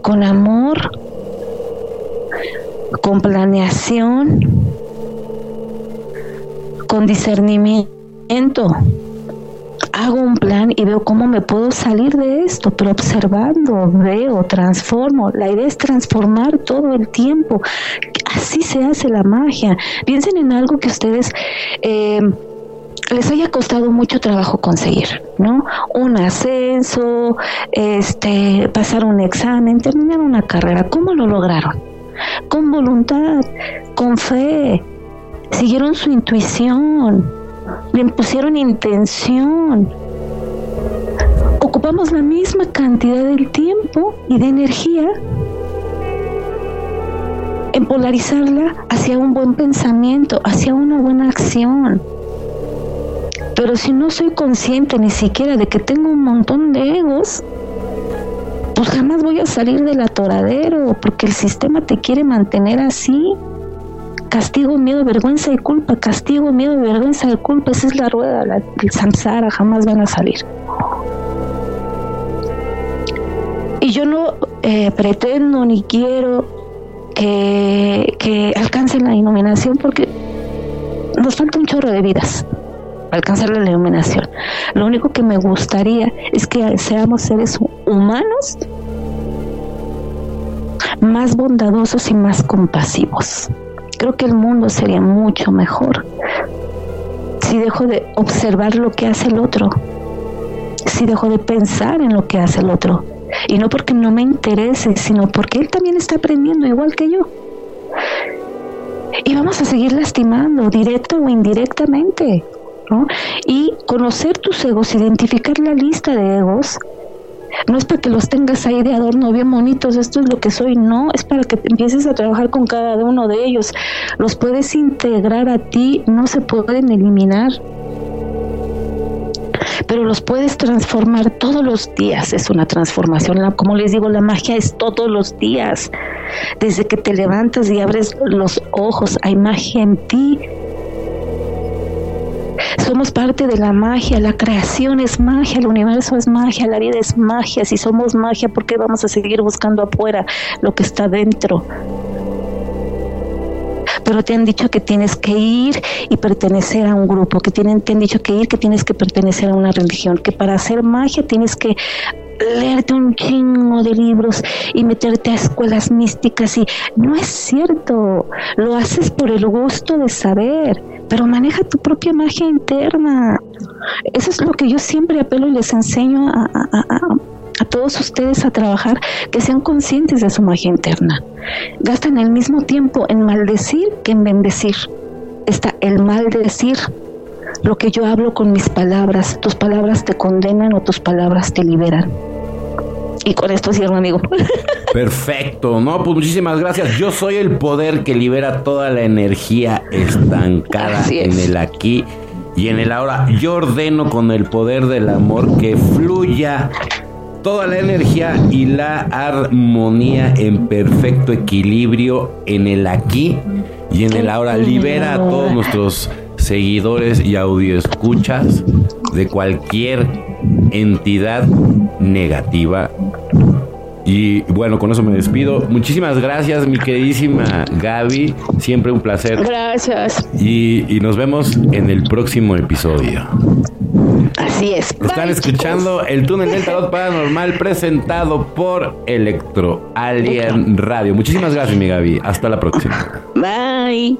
con amor, con planeación, con discernimiento. Hago un plan y veo cómo me puedo salir de esto, pero observando, veo, transformo. La idea es transformar todo el tiempo. Así se hace la magia. Piensen en algo que ustedes... Eh, les haya costado mucho trabajo conseguir, ¿no? Un ascenso, este, pasar un examen, terminar una carrera, ¿cómo lo lograron? Con voluntad, con fe, siguieron su intuición, le pusieron intención. Ocupamos la misma cantidad del tiempo y de energía en polarizarla hacia un buen pensamiento, hacia una buena acción. Pero si no soy consciente ni siquiera de que tengo un montón de egos, pues jamás voy a salir del atoradero, porque el sistema te quiere mantener así. Castigo, miedo, vergüenza y culpa, castigo, miedo, vergüenza y culpa, esa es la rueda, la, el samsara, jamás van a salir. Y yo no eh, pretendo ni quiero que, que alcancen la iluminación porque nos falta un chorro de vidas alcanzar la iluminación. Lo único que me gustaría es que seamos seres humanos más bondadosos y más compasivos. Creo que el mundo sería mucho mejor si dejo de observar lo que hace el otro, si dejo de pensar en lo que hace el otro. Y no porque no me interese, sino porque él también está aprendiendo igual que yo. Y vamos a seguir lastimando, directo o indirectamente. Y conocer tus egos, identificar la lista de egos, no es para que los tengas ahí de adorno bien bonitos, esto es lo que soy, no, es para que empieces a trabajar con cada uno de ellos. Los puedes integrar a ti, no se pueden eliminar pero los puedes transformar todos los días. Es una transformación. Como les digo, la magia es todos los días. Desde que te levantas y abres los ojos, hay magia en ti. Somos parte de la magia, la creación es magia, el universo es magia, la vida es magia. Si somos magia, ¿por qué vamos a seguir buscando afuera lo que está dentro? Pero te han dicho que tienes que ir y pertenecer a un grupo, que tienen, te han dicho que ir, que tienes que pertenecer a una religión, que para hacer magia tienes que leerte un chingo de libros y meterte a escuelas místicas y no es cierto, lo haces por el gusto de saber, pero maneja tu propia magia interna. Eso es lo que yo siempre apelo y les enseño a, a todos ustedes a trabajar, que sean conscientes de su magia interna. Gastan el mismo tiempo en maldecir que en bendecir. Está el maldecir lo que yo hablo con mis palabras. Tus palabras te condenan o tus palabras te liberan. Y con esto cierro, amigo. Perfecto. No, pues muchísimas gracias. Yo soy el poder que libera toda la energía estancada en el aquí y en el ahora. Yo ordeno con el poder del amor que fluya toda la energía y la armonía en perfecto equilibrio en el aquí y en el ahora. Libera a todos nuestros seguidores y escuchas de cualquier entidad negativa. Y bueno, con eso me despido. Muchísimas gracias, mi queridísima Gaby. Siempre un placer. Gracias. Y, y nos vemos en el próximo episodio. Así es. Están escuchando el túnel del tarot paranormal presentado por Electro Alien Radio. Muchísimas gracias, mi Gaby. Hasta la próxima. Bye.